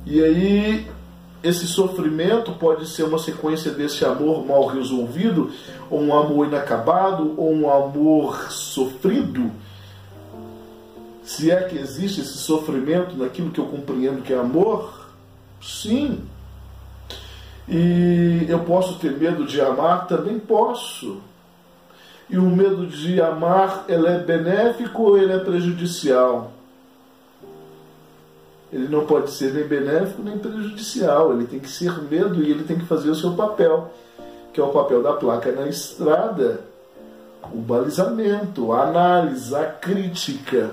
E aí esse sofrimento pode ser uma sequência desse amor mal resolvido, ou um amor inacabado, ou um amor sofrido. Se é que existe esse sofrimento naquilo que eu compreendo que é amor, sim. E eu posso ter medo de amar? Também posso. E o medo de amar, ele é benéfico ou ele é prejudicial? ele não pode ser nem benéfico nem prejudicial, ele tem que ser medo e ele tem que fazer o seu papel, que é o papel da placa na estrada, o balizamento, a análise, a crítica,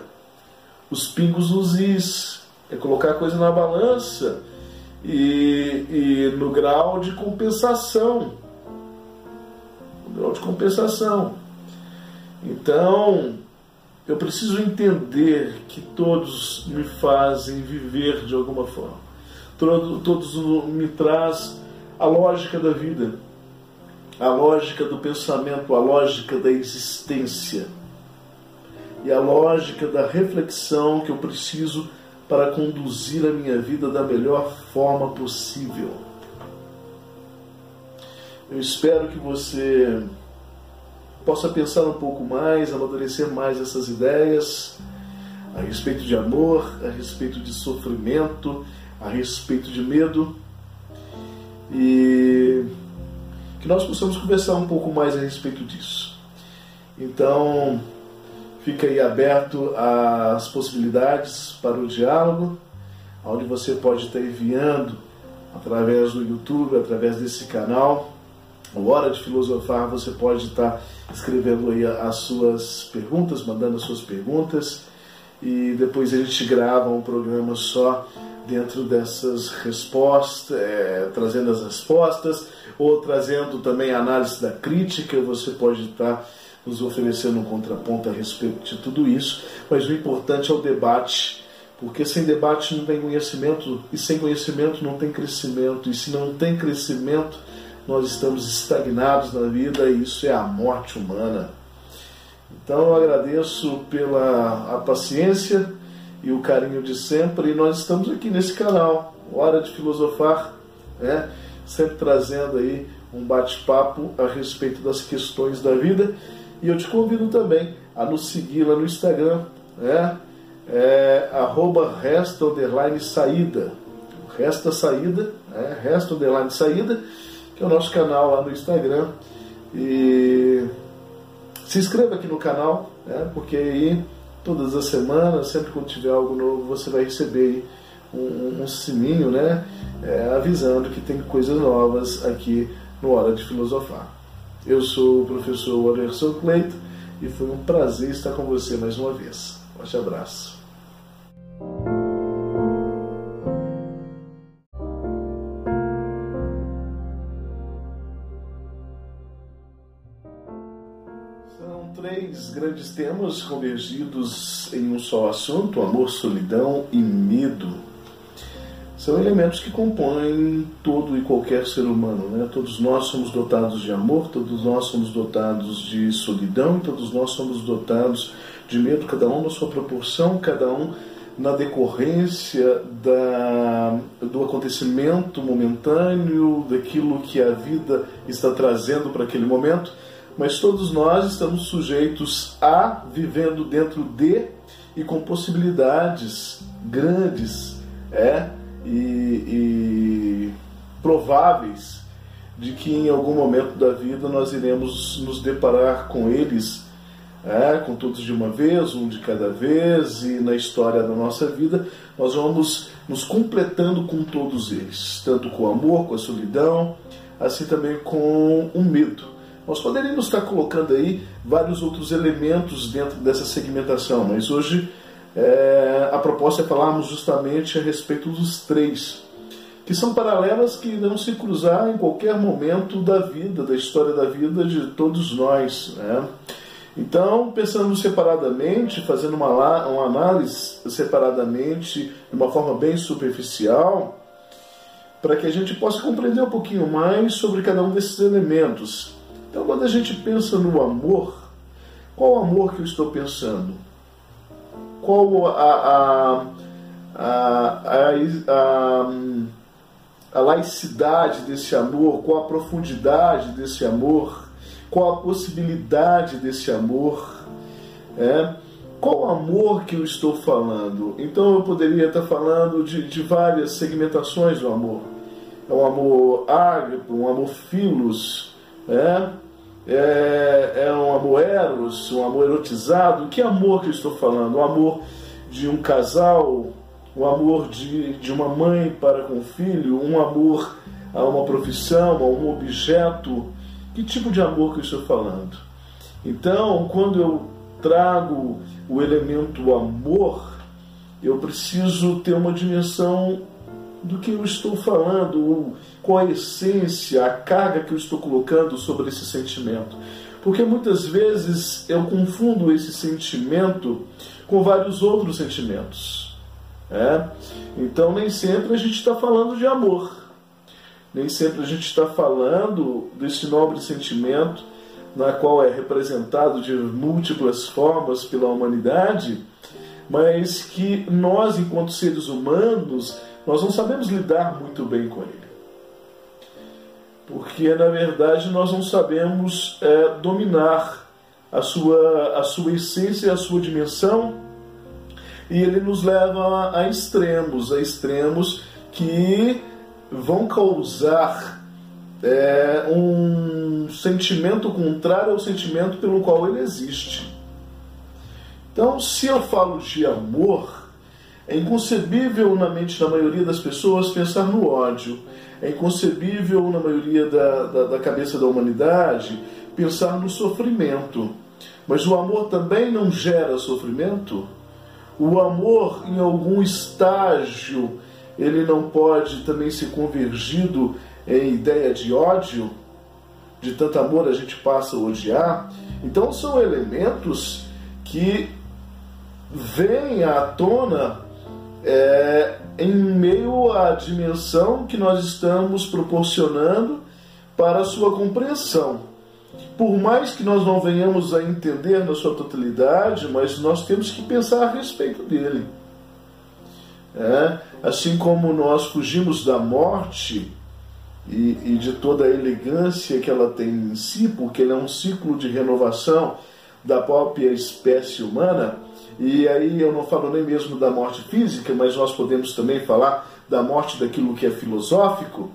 os pingos nos is, é colocar a coisa na balança e, e no grau de compensação. No grau de compensação. Então, eu preciso entender que todos me fazem viver de alguma forma. Todos me traz a lógica da vida, a lógica do pensamento, a lógica da existência. e a lógica da reflexão que eu preciso para conduzir a minha vida da melhor forma possível. Eu espero que você possa pensar um pouco mais, amadurecer mais essas ideias a respeito de amor, a respeito de sofrimento, a respeito de medo e que nós possamos conversar um pouco mais a respeito disso. Então, fica aí aberto às possibilidades para o diálogo, onde você pode estar enviando através do YouTube, através desse canal, o Hora de Filosofar, você pode estar escrevendo aí as suas perguntas, mandando as suas perguntas, e depois a gente grava um programa só dentro dessas respostas, é, trazendo as respostas, ou trazendo também a análise da crítica, você pode estar nos oferecendo um contraponto a respeito de tudo isso, mas o importante é o debate, porque sem debate não tem conhecimento, e sem conhecimento não tem crescimento, e se não tem crescimento, nós estamos estagnados na vida, e isso é a morte humana. Então eu agradeço pela a paciência e o carinho de sempre. E nós estamos aqui nesse canal, Hora de Filosofar, né? sempre trazendo aí um bate-papo a respeito das questões da vida. E eu te convido também a nos seguir lá no Instagram, né? É, arroba resta underline saída. Resta saída, né? resta underline saída, que é o nosso canal lá no Instagram. E se inscreva aqui no canal, né? porque aí todas as semanas, sempre que tiver algo novo, você vai receber um, um sininho, né? É, avisando que tem coisas novas aqui no Hora de Filosofar. Eu sou o professor Anderson Cleito e foi um prazer estar com você mais uma vez. Forte abraço. três grandes temas convergidos em um só assunto: amor, solidão e medo. São elementos que compõem todo e qualquer ser humano. Né? Todos nós somos dotados de amor, todos nós somos dotados de solidão, todos nós somos dotados de medo, cada um na sua proporção, cada um na decorrência da, do acontecimento momentâneo, daquilo que a vida está trazendo para aquele momento mas todos nós estamos sujeitos a vivendo dentro de e com possibilidades grandes é, e, e prováveis de que em algum momento da vida nós iremos nos deparar com eles, é, com todos de uma vez, um de cada vez, e na história da nossa vida nós vamos nos completando com todos eles, tanto com o amor, com a solidão, assim também com o medo. Nós poderíamos estar colocando aí vários outros elementos dentro dessa segmentação, mas hoje é, a proposta é falarmos justamente a respeito dos três, que são paralelas que irão se cruzar em qualquer momento da vida, da história da vida de todos nós. Né? Então, pensando separadamente, fazendo uma, uma análise separadamente, de uma forma bem superficial, para que a gente possa compreender um pouquinho mais sobre cada um desses elementos. Então, quando a gente pensa no amor, qual amor que eu estou pensando? Qual a, a, a, a, laicidade desse amor? Qual a profundidade desse amor? Qual a possibilidade desse amor? É? Qual amor que eu estou falando? Então eu poderia estar falando de, de várias segmentações do amor. É um amor ágape, um amor filos, é, é, é um amor eros, um amor erotizado. Que amor que eu estou falando? O amor de um casal, o amor de, de uma mãe para com o filho, um amor a uma profissão, a um objeto. Que tipo de amor que eu estou falando? Então, quando eu trago o elemento amor, eu preciso ter uma dimensão do que eu estou falando, qual a essência, a carga que eu estou colocando sobre esse sentimento. Porque muitas vezes eu confundo esse sentimento com vários outros sentimentos. É? Então, nem sempre a gente está falando de amor, nem sempre a gente está falando desse nobre sentimento na qual é representado de múltiplas formas pela humanidade, mas que nós, enquanto seres humanos, nós não sabemos lidar muito bem com ele. Porque, na verdade, nós não sabemos é, dominar a sua, a sua essência, a sua dimensão, e ele nos leva a extremos, a extremos que vão causar é, um sentimento contrário ao sentimento pelo qual ele existe. Então, se eu falo de amor, é inconcebível na mente da maioria das pessoas pensar no ódio. É inconcebível na maioria da, da, da cabeça da humanidade pensar no sofrimento. Mas o amor também não gera sofrimento? O amor, em algum estágio, ele não pode também ser convergido em ideia de ódio? De tanto amor a gente passa a odiar? Então são elementos que vêm à tona é, em meio à dimensão que nós estamos proporcionando para a sua compreensão. Por mais que nós não venhamos a entender na sua totalidade, mas nós temos que pensar a respeito dele. É, assim como nós fugimos da morte e, e, de toda a elegância que ela tem em si, porque ele é um ciclo de renovação da própria espécie humana, e aí eu não falo nem mesmo da morte física, mas nós podemos também falar da morte daquilo que é filosófico.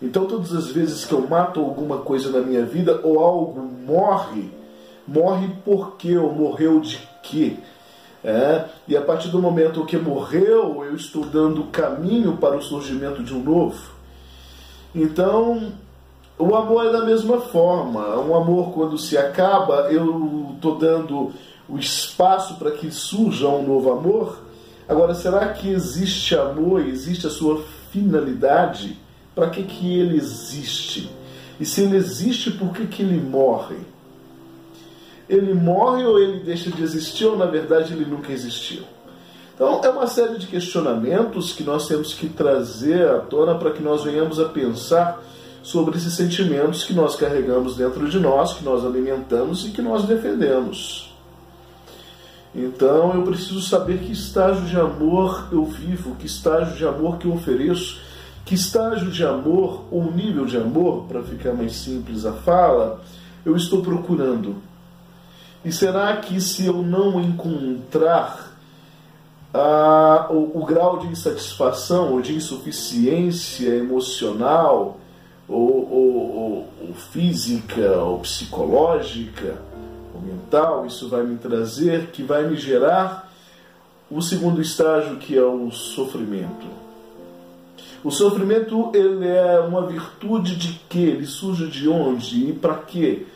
Então, todas as vezes que eu mato alguma coisa na minha vida ou algo morre, morre por quê ou morreu de quê? É, e a partir do momento que morreu, eu estou dando caminho para o surgimento de um novo. Então, o amor é da mesma forma. Um amor, quando se acaba, eu estou dando o espaço para que surja um novo amor. Agora, será que existe amor, existe a sua finalidade? Para que, que ele existe? E se ele existe, por que, que ele morre? Ele morre ou ele deixa de existir, ou na verdade ele nunca existiu? Então, é uma série de questionamentos que nós temos que trazer à tona para que nós venhamos a pensar sobre esses sentimentos que nós carregamos dentro de nós, que nós alimentamos e que nós defendemos. Então eu preciso saber que estágio de amor eu vivo, que estágio de amor que eu ofereço, que estágio de amor ou nível de amor, para ficar mais simples a fala, eu estou procurando. E será que se eu não encontrar ah, o, o grau de insatisfação ou de insuficiência emocional, ou, ou, ou, física, ou psicológica, ou mental, isso vai me trazer, que vai me gerar o segundo estágio, que é o sofrimento. O sofrimento ele é uma virtude de que? Ele surge de onde e para quê?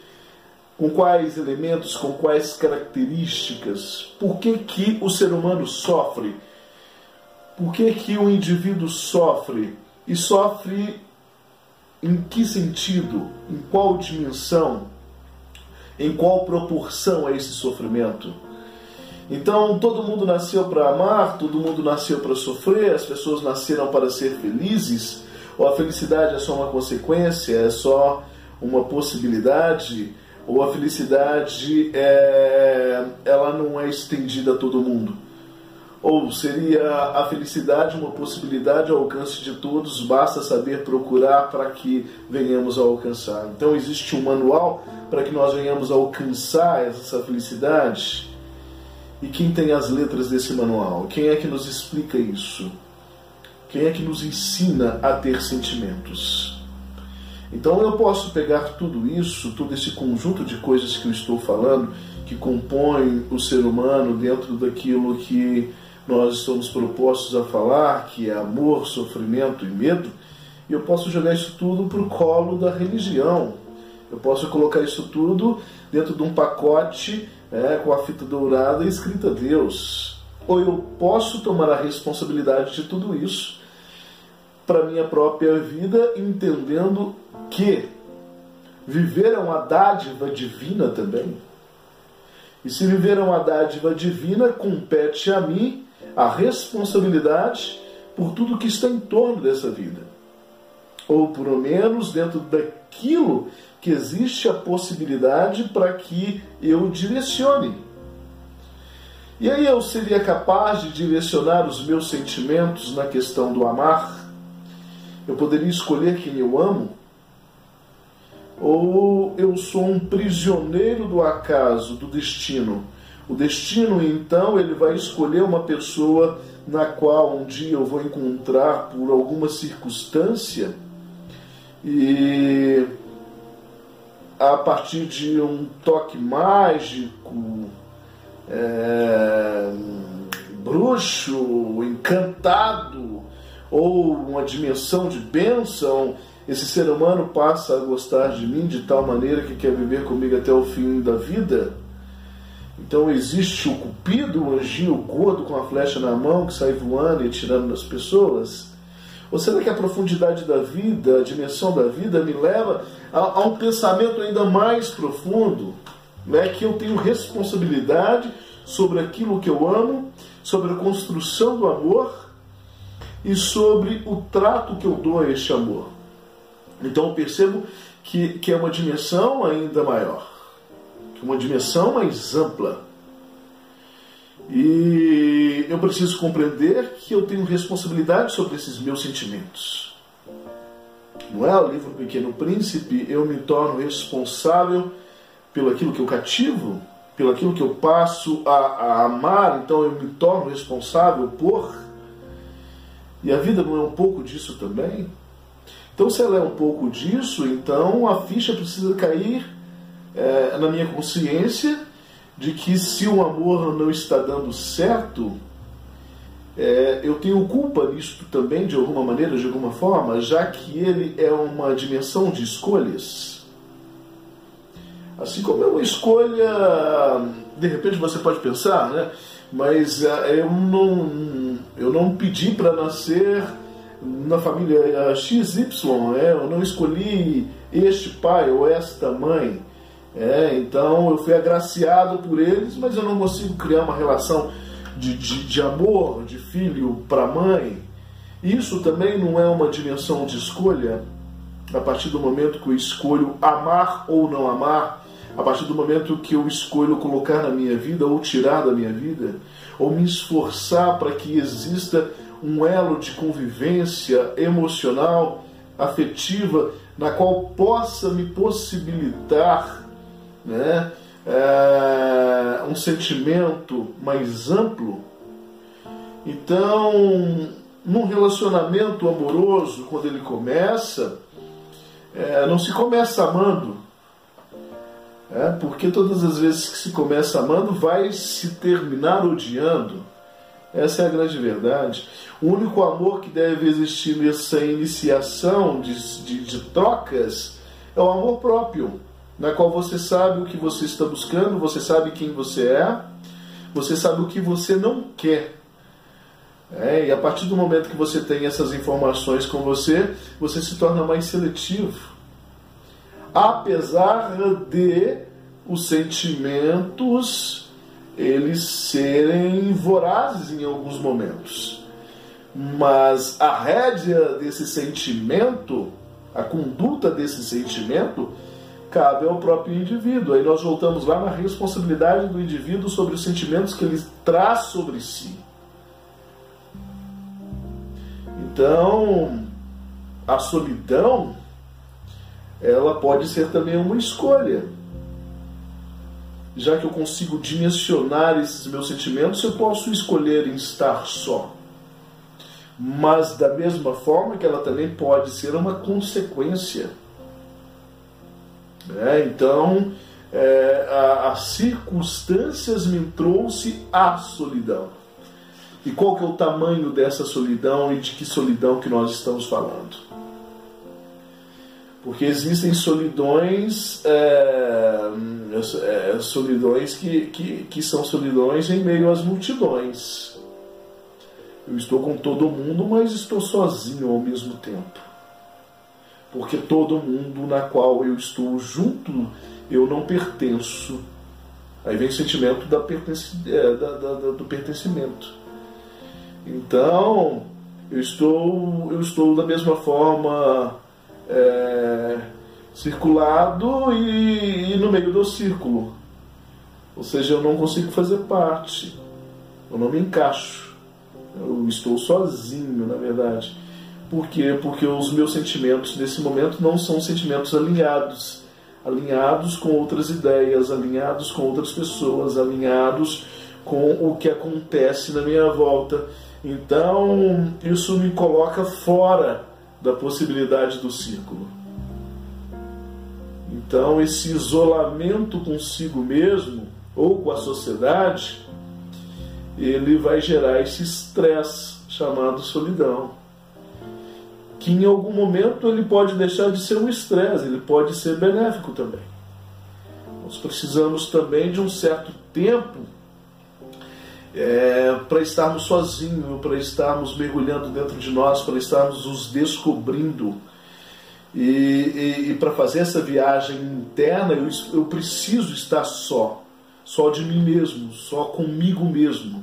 Com quais elementos, com quais características? Por que, que o ser humano sofre? Por que, que o indivíduo sofre? E sofre em que sentido, em qual dimensão, em qual proporção é esse sofrimento. Então, todo mundo nasceu para amar, todo mundo nasceu para sofrer, as pessoas nasceram para ser felizes, ou a felicidade é só uma consequência, é só uma possibilidade, ou a felicidade é, ela não é estendida a todo mundo. Ou seria a felicidade uma possibilidade ao alcance de todos, basta saber procurar para que venhamos a alcançar. Então existe um manual para que nós venhamos a alcançar essa felicidade. E quem tem as letras desse manual? Quem é que nos explica isso? Quem é que nos ensina a ter sentimentos? Então eu posso pegar tudo isso, todo esse conjunto de coisas que eu estou falando, que compõem o ser humano dentro daquilo que nós estamos propostos a falar, que é amor, sofrimento e medo, e eu posso jogar isso tudo para o colo da religião. Eu posso colocar isso tudo dentro de um pacote é, com a fita dourada escrita Deus. Ou eu posso tomar a responsabilidade de tudo isso para minha própria vida, entendendo que viver é uma dádiva divina também. E se viver é uma dádiva divina, compete a mim a responsabilidade por tudo que está em torno dessa vida. ou pelo menos dentro daquilo que existe a possibilidade para que eu direcione. E aí eu seria capaz de direcionar os meus sentimentos na questão do amar? Eu poderia escolher quem eu amo? Ou eu sou um prisioneiro do acaso, do destino? O destino, então, ele vai escolher uma pessoa na qual um dia eu vou encontrar por alguma circunstância e a partir de um toque mágico, é, bruxo, encantado, ou uma dimensão de bênção, esse ser humano passa a gostar de mim de tal maneira que quer viver comigo até o fim da vida. Então existe o cupido, o anjinho gordo com a flecha na mão que sai voando e atirando nas pessoas? Ou será que a profundidade da vida, a dimensão da vida me leva a, a um pensamento ainda mais profundo? Né? Que eu tenho responsabilidade sobre aquilo que eu amo, sobre a construção do amor e sobre o trato que eu dou a este amor. Então eu percebo que, que é uma dimensão ainda maior, uma dimensão mais ampla. E eu preciso compreender que eu tenho responsabilidade sobre esses meus sentimentos. Não é o livro Pequeno Príncipe, eu me torno responsável pelo aquilo que eu cativo, pelo aquilo que eu passo a, a amar, então eu me torno responsável por. E a vida não é um pouco disso também? Então, se ela é um pouco disso, então a ficha precisa cair é, na minha consciência de que se o amor não está dando certo, é, eu tenho culpa nisso também, de alguma maneira, de alguma forma, já que ele é uma dimensão de escolhas. Assim como é uma escolha, de repente você pode pensar, né? mas é, eu não, eu não pedi para nascer na família XY, é, eu não escolhi este pai ou esta mãe. É, então eu fui agraciado por eles, mas eu não consigo criar uma relação de, de, de amor, de filho para mãe. Isso também não é uma dimensão de escolha. A partir do momento que eu escolho amar ou não amar, a partir do momento que eu escolho colocar na minha vida ou tirar da minha vida, ou me esforçar para que exista um elo de convivência emocional, afetiva, na qual possa me possibilitar né, é, um sentimento mais amplo. Então, num relacionamento amoroso, quando ele começa, é, não se começa amando. É, porque todas as vezes que se começa amando, vai se terminar odiando. Essa é a grande verdade. O único amor que deve existir nessa iniciação de, de, de trocas é o amor próprio na qual você sabe o que você está buscando, você sabe quem você é, você sabe o que você não quer. É, e a partir do momento que você tem essas informações com você, você se torna mais seletivo. Apesar de os sentimentos eles serem vorazes em alguns momentos. Mas a rédea desse sentimento, a conduta desse sentimento, cabe ao próprio indivíduo. Aí nós voltamos lá na responsabilidade do indivíduo sobre os sentimentos que ele traz sobre si. Então, a solidão, ela pode ser também uma escolha. Já que eu consigo dimensionar esses meus sentimentos, eu posso escolher em estar só. Mas da mesma forma que ela também pode ser uma consequência né? Então, é, as circunstâncias me trouxe a solidão. E qual que é o tamanho dessa solidão e de que solidão que nós estamos falando? Porque existem solidões, é, é, solidões que, que, que são solidões em meio às multidões. Eu estou com todo mundo, mas estou sozinho ao mesmo tempo porque todo mundo na qual eu estou junto, eu não pertenço. Aí vem o sentimento da pertence, é, da, da, do pertencimento. Então, eu estou, eu estou da mesma forma é, circulado e, e no meio do círculo. Ou seja, eu não consigo fazer parte, eu não me encaixo, eu estou sozinho, na verdade. Por quê? Porque os meus sentimentos nesse momento não são sentimentos alinhados alinhados com outras ideias, alinhados com outras pessoas, alinhados com o que acontece na minha volta. Então, isso me coloca fora da possibilidade do círculo. Então, esse isolamento consigo mesmo ou com a sociedade, ele vai gerar esse estresse chamado solidão. Que em algum momento ele pode deixar de ser um estresse, ele pode ser benéfico também. Nós precisamos também de um certo tempo é, para estarmos sozinhos, para estarmos mergulhando dentro de nós, para estarmos nos descobrindo. E, e, e para fazer essa viagem interna, eu, eu preciso estar só, só de mim mesmo, só comigo mesmo.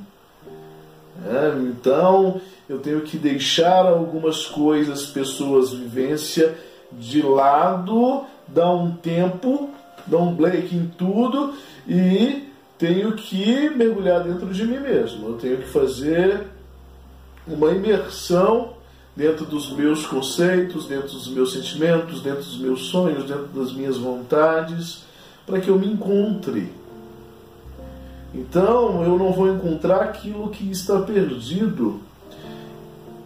É, então, eu tenho que deixar algumas coisas, pessoas, vivência de lado, dar um tempo, dar um break em tudo e tenho que mergulhar dentro de mim mesmo. Eu tenho que fazer uma imersão dentro dos meus conceitos, dentro dos meus sentimentos, dentro dos meus sonhos, dentro das minhas vontades, para que eu me encontre. Então eu não vou encontrar aquilo que está perdido.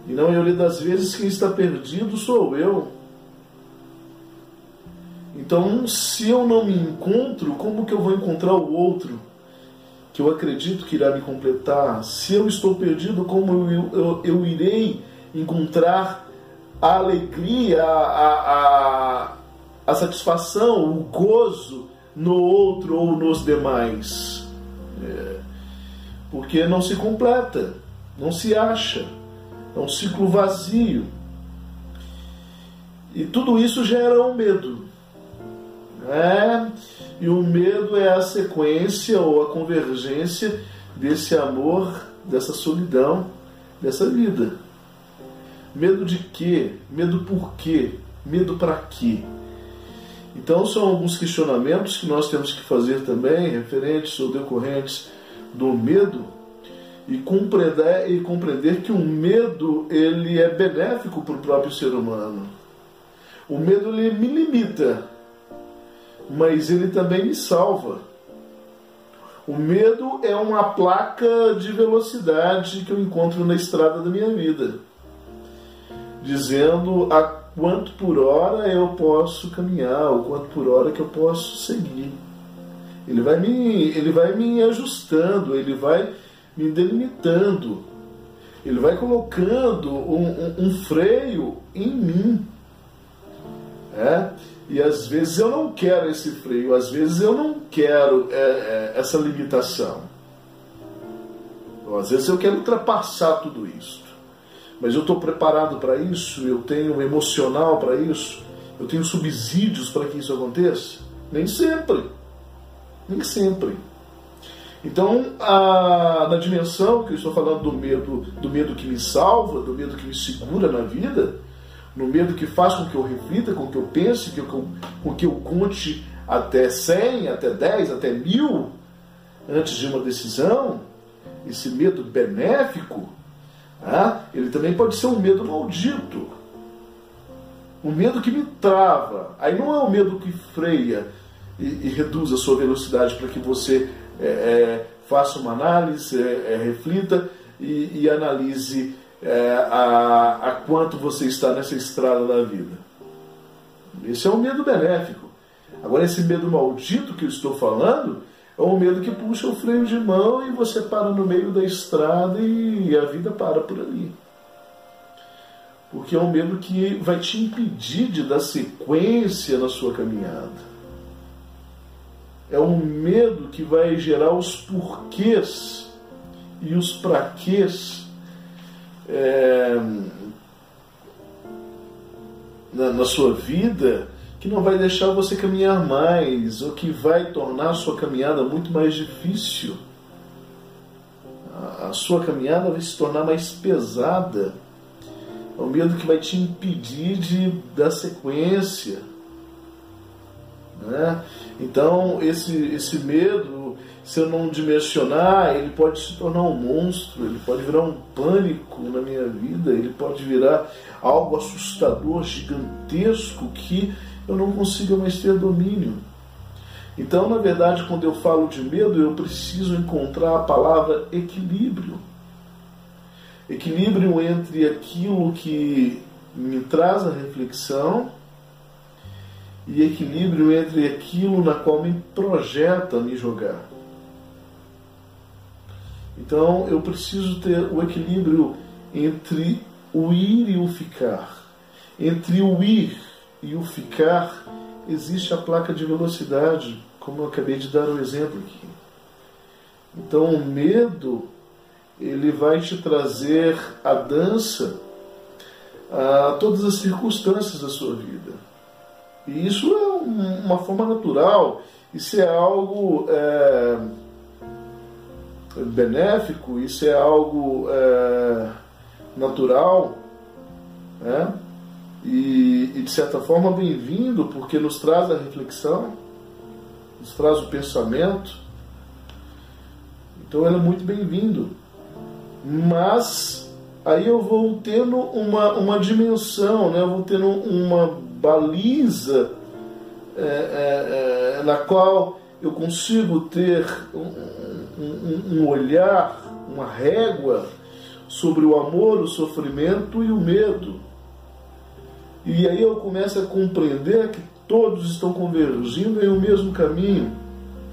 E na maioria das vezes quem está perdido sou eu. Então, se eu não me encontro, como que eu vou encontrar o outro? que eu acredito que irá me completar, se eu estou perdido, como eu, eu, eu irei encontrar a alegria, a, a, a satisfação, o gozo no outro ou nos demais? É, porque não se completa, não se acha, é um ciclo vazio. E tudo isso gera um medo. É, e o medo é a sequência ou a convergência desse amor, dessa solidão, dessa vida. Medo de quê? Medo por quê? Medo para quê? Então são alguns questionamentos que nós temos que fazer também, referentes ou decorrentes do medo, e compreender, e compreender que o medo ele é benéfico para o próprio ser humano. O medo ele me limita, mas ele também me salva. O medo é uma placa de velocidade que eu encontro na estrada da minha vida, dizendo a quanto por hora eu posso caminhar, o quanto por hora que eu posso seguir. Ele vai me, ele vai me ajustando, ele vai me delimitando, ele vai colocando um, um, um freio em mim. É? E às vezes eu não quero esse freio, às vezes eu não quero é, é, essa limitação. Às vezes eu quero ultrapassar tudo isso. Mas eu estou preparado para isso, eu tenho emocional para isso, eu tenho subsídios para que isso aconteça? Nem sempre. Nem sempre. Então, a, na dimensão que eu estou falando do medo, do medo que me salva, do medo que me segura na vida, no medo que faz com que eu reflita, com que eu pense, que eu, com que eu conte até 100, até 10, até mil antes de uma decisão, esse medo benéfico, ah, ele também pode ser um medo maldito. Um medo que me trava. Aí não é o um medo que freia e, e, reduz a sua velocidade para que você é, é, faça uma análise, é, é reflita e, e analise é, a, a quanto você está nessa estrada da vida. Esse é um medo benéfico. Agora, esse medo maldito que eu estou falando é um medo que puxa o freio de mão e você para no meio da estrada e a vida para por ali. Porque é um medo que vai te impedir de dar sequência na sua caminhada. É um medo que vai gerar os porquês e os praquês é, na, na sua vida que não vai deixar você caminhar mais, ou que vai tornar a sua caminhada muito mais difícil. A, a sua caminhada vai se tornar mais pesada. É o medo que vai te impedir de dar sequência. Né? Então, esse, esse medo, se eu não dimensionar, ele pode se tornar um monstro, ele pode virar um pânico na minha vida, ele pode virar algo assustador, gigantesco, que eu não consiga mais ter domínio. Então, na verdade, quando eu falo de medo, eu preciso encontrar a palavra equilíbrio. Equilíbrio entre aquilo que me traz a reflexão e equilíbrio entre aquilo na qual me projeta me jogar. Então eu preciso ter o equilíbrio entre o ir e o ficar. Entre o ir e o ficar existe a placa de velocidade, como eu acabei de dar o um exemplo aqui. Então o medo ele vai te trazer a dança a todas as circunstâncias da sua vida. E isso é uma forma natural, isso é algo é, benéfico, isso é algo é, natural, né? e, e de certa forma bem-vindo, porque nos traz a reflexão, nos traz o pensamento. Então ele é muito bem-vindo. Mas aí eu vou tendo uma, uma dimensão, né? eu vou tendo uma baliza é, é, é, na qual eu consigo ter um, um, um olhar, uma régua sobre o amor, o sofrimento e o medo. E aí eu começo a compreender que todos estão convergindo em um mesmo caminho.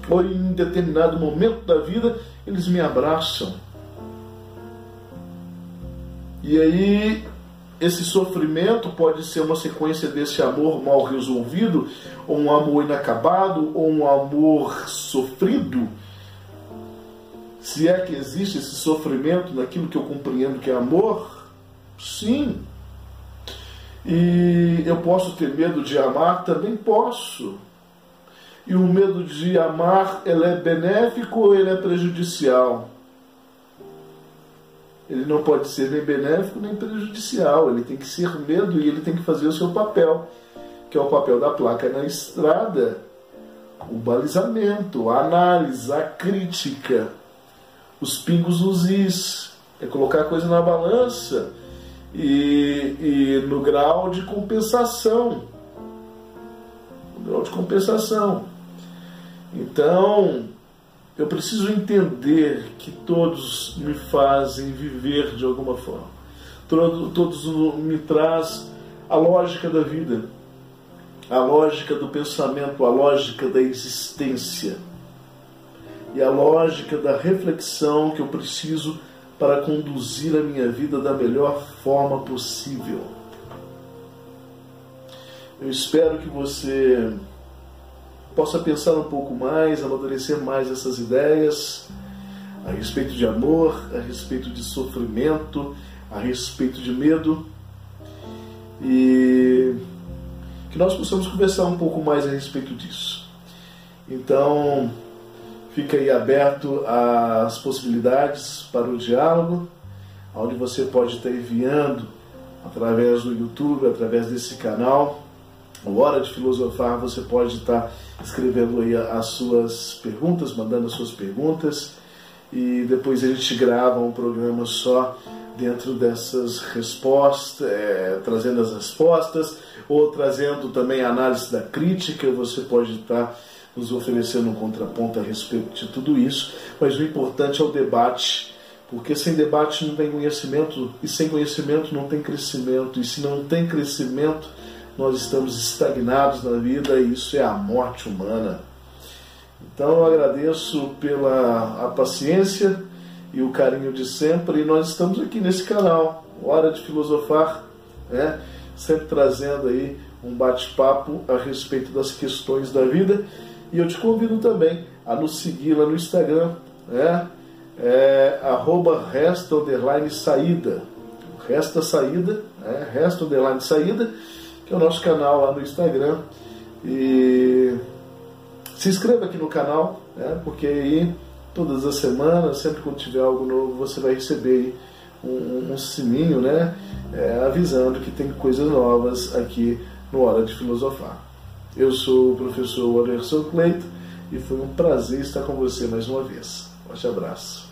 Ou em determinado momento da vida eles me abraçam. E aí esse sofrimento pode ser uma sequência desse amor mal resolvido, ou um amor inacabado, ou um amor sofrido. Se é que existe esse sofrimento naquilo que eu compreendo que é amor, sim. E eu posso ter medo de amar? Também posso. E o medo de amar, ele é benéfico ou ele é prejudicial? Ele não pode ser nem benéfico nem prejudicial. Ele tem que ser medo e ele tem que fazer o seu papel, que é o papel da placa na estrada, o balizamento, a análise, a crítica, os pingos nos is, é colocar a coisa na balança e, e no grau de compensação. No grau de compensação. Então, eu preciso entender que todos me fazem viver de alguma forma. Todos me traz a lógica da vida, a lógica do pensamento, a lógica da existência e a lógica da reflexão que eu preciso para conduzir a minha vida da melhor forma possível. Eu espero que você possa pensar um pouco mais, amadurecer mais essas ideias a respeito de amor, a respeito de sofrimento, a respeito de medo e que nós possamos conversar um pouco mais a respeito disso. Então, fica aí aberto às possibilidades para o diálogo, onde você pode estar enviando através do YouTube, através desse canal, o Hora de Filosofar, você pode estar escrevendo aí as suas perguntas, mandando as suas perguntas, e depois a gente grava um programa só dentro dessas respostas, é, trazendo as respostas, ou trazendo também a análise da crítica, você pode estar nos oferecendo um contraponto a respeito de tudo isso, mas o importante é o debate, porque sem debate não tem conhecimento, e sem conhecimento não tem crescimento, e se não tem crescimento, nós estamos estagnados na vida e isso é a morte humana. Então eu agradeço pela a paciência e o carinho de sempre e nós estamos aqui nesse canal, Hora de Filosofar, né? sempre trazendo aí um bate-papo a respeito das questões da vida e eu te convido também a nos seguir lá no Instagram, né? É, arroba resta underline saída, resta saída, né? resta underline saída, que o nosso canal lá no Instagram. E se inscreva aqui no canal, né? porque aí todas as semanas, sempre quando tiver algo novo, você vai receber um, um sininho, né? É, avisando que tem coisas novas aqui no Hora de Filosofar. Eu sou o professor Anderson Cleito e foi um prazer estar com você mais uma vez. Forte abraço.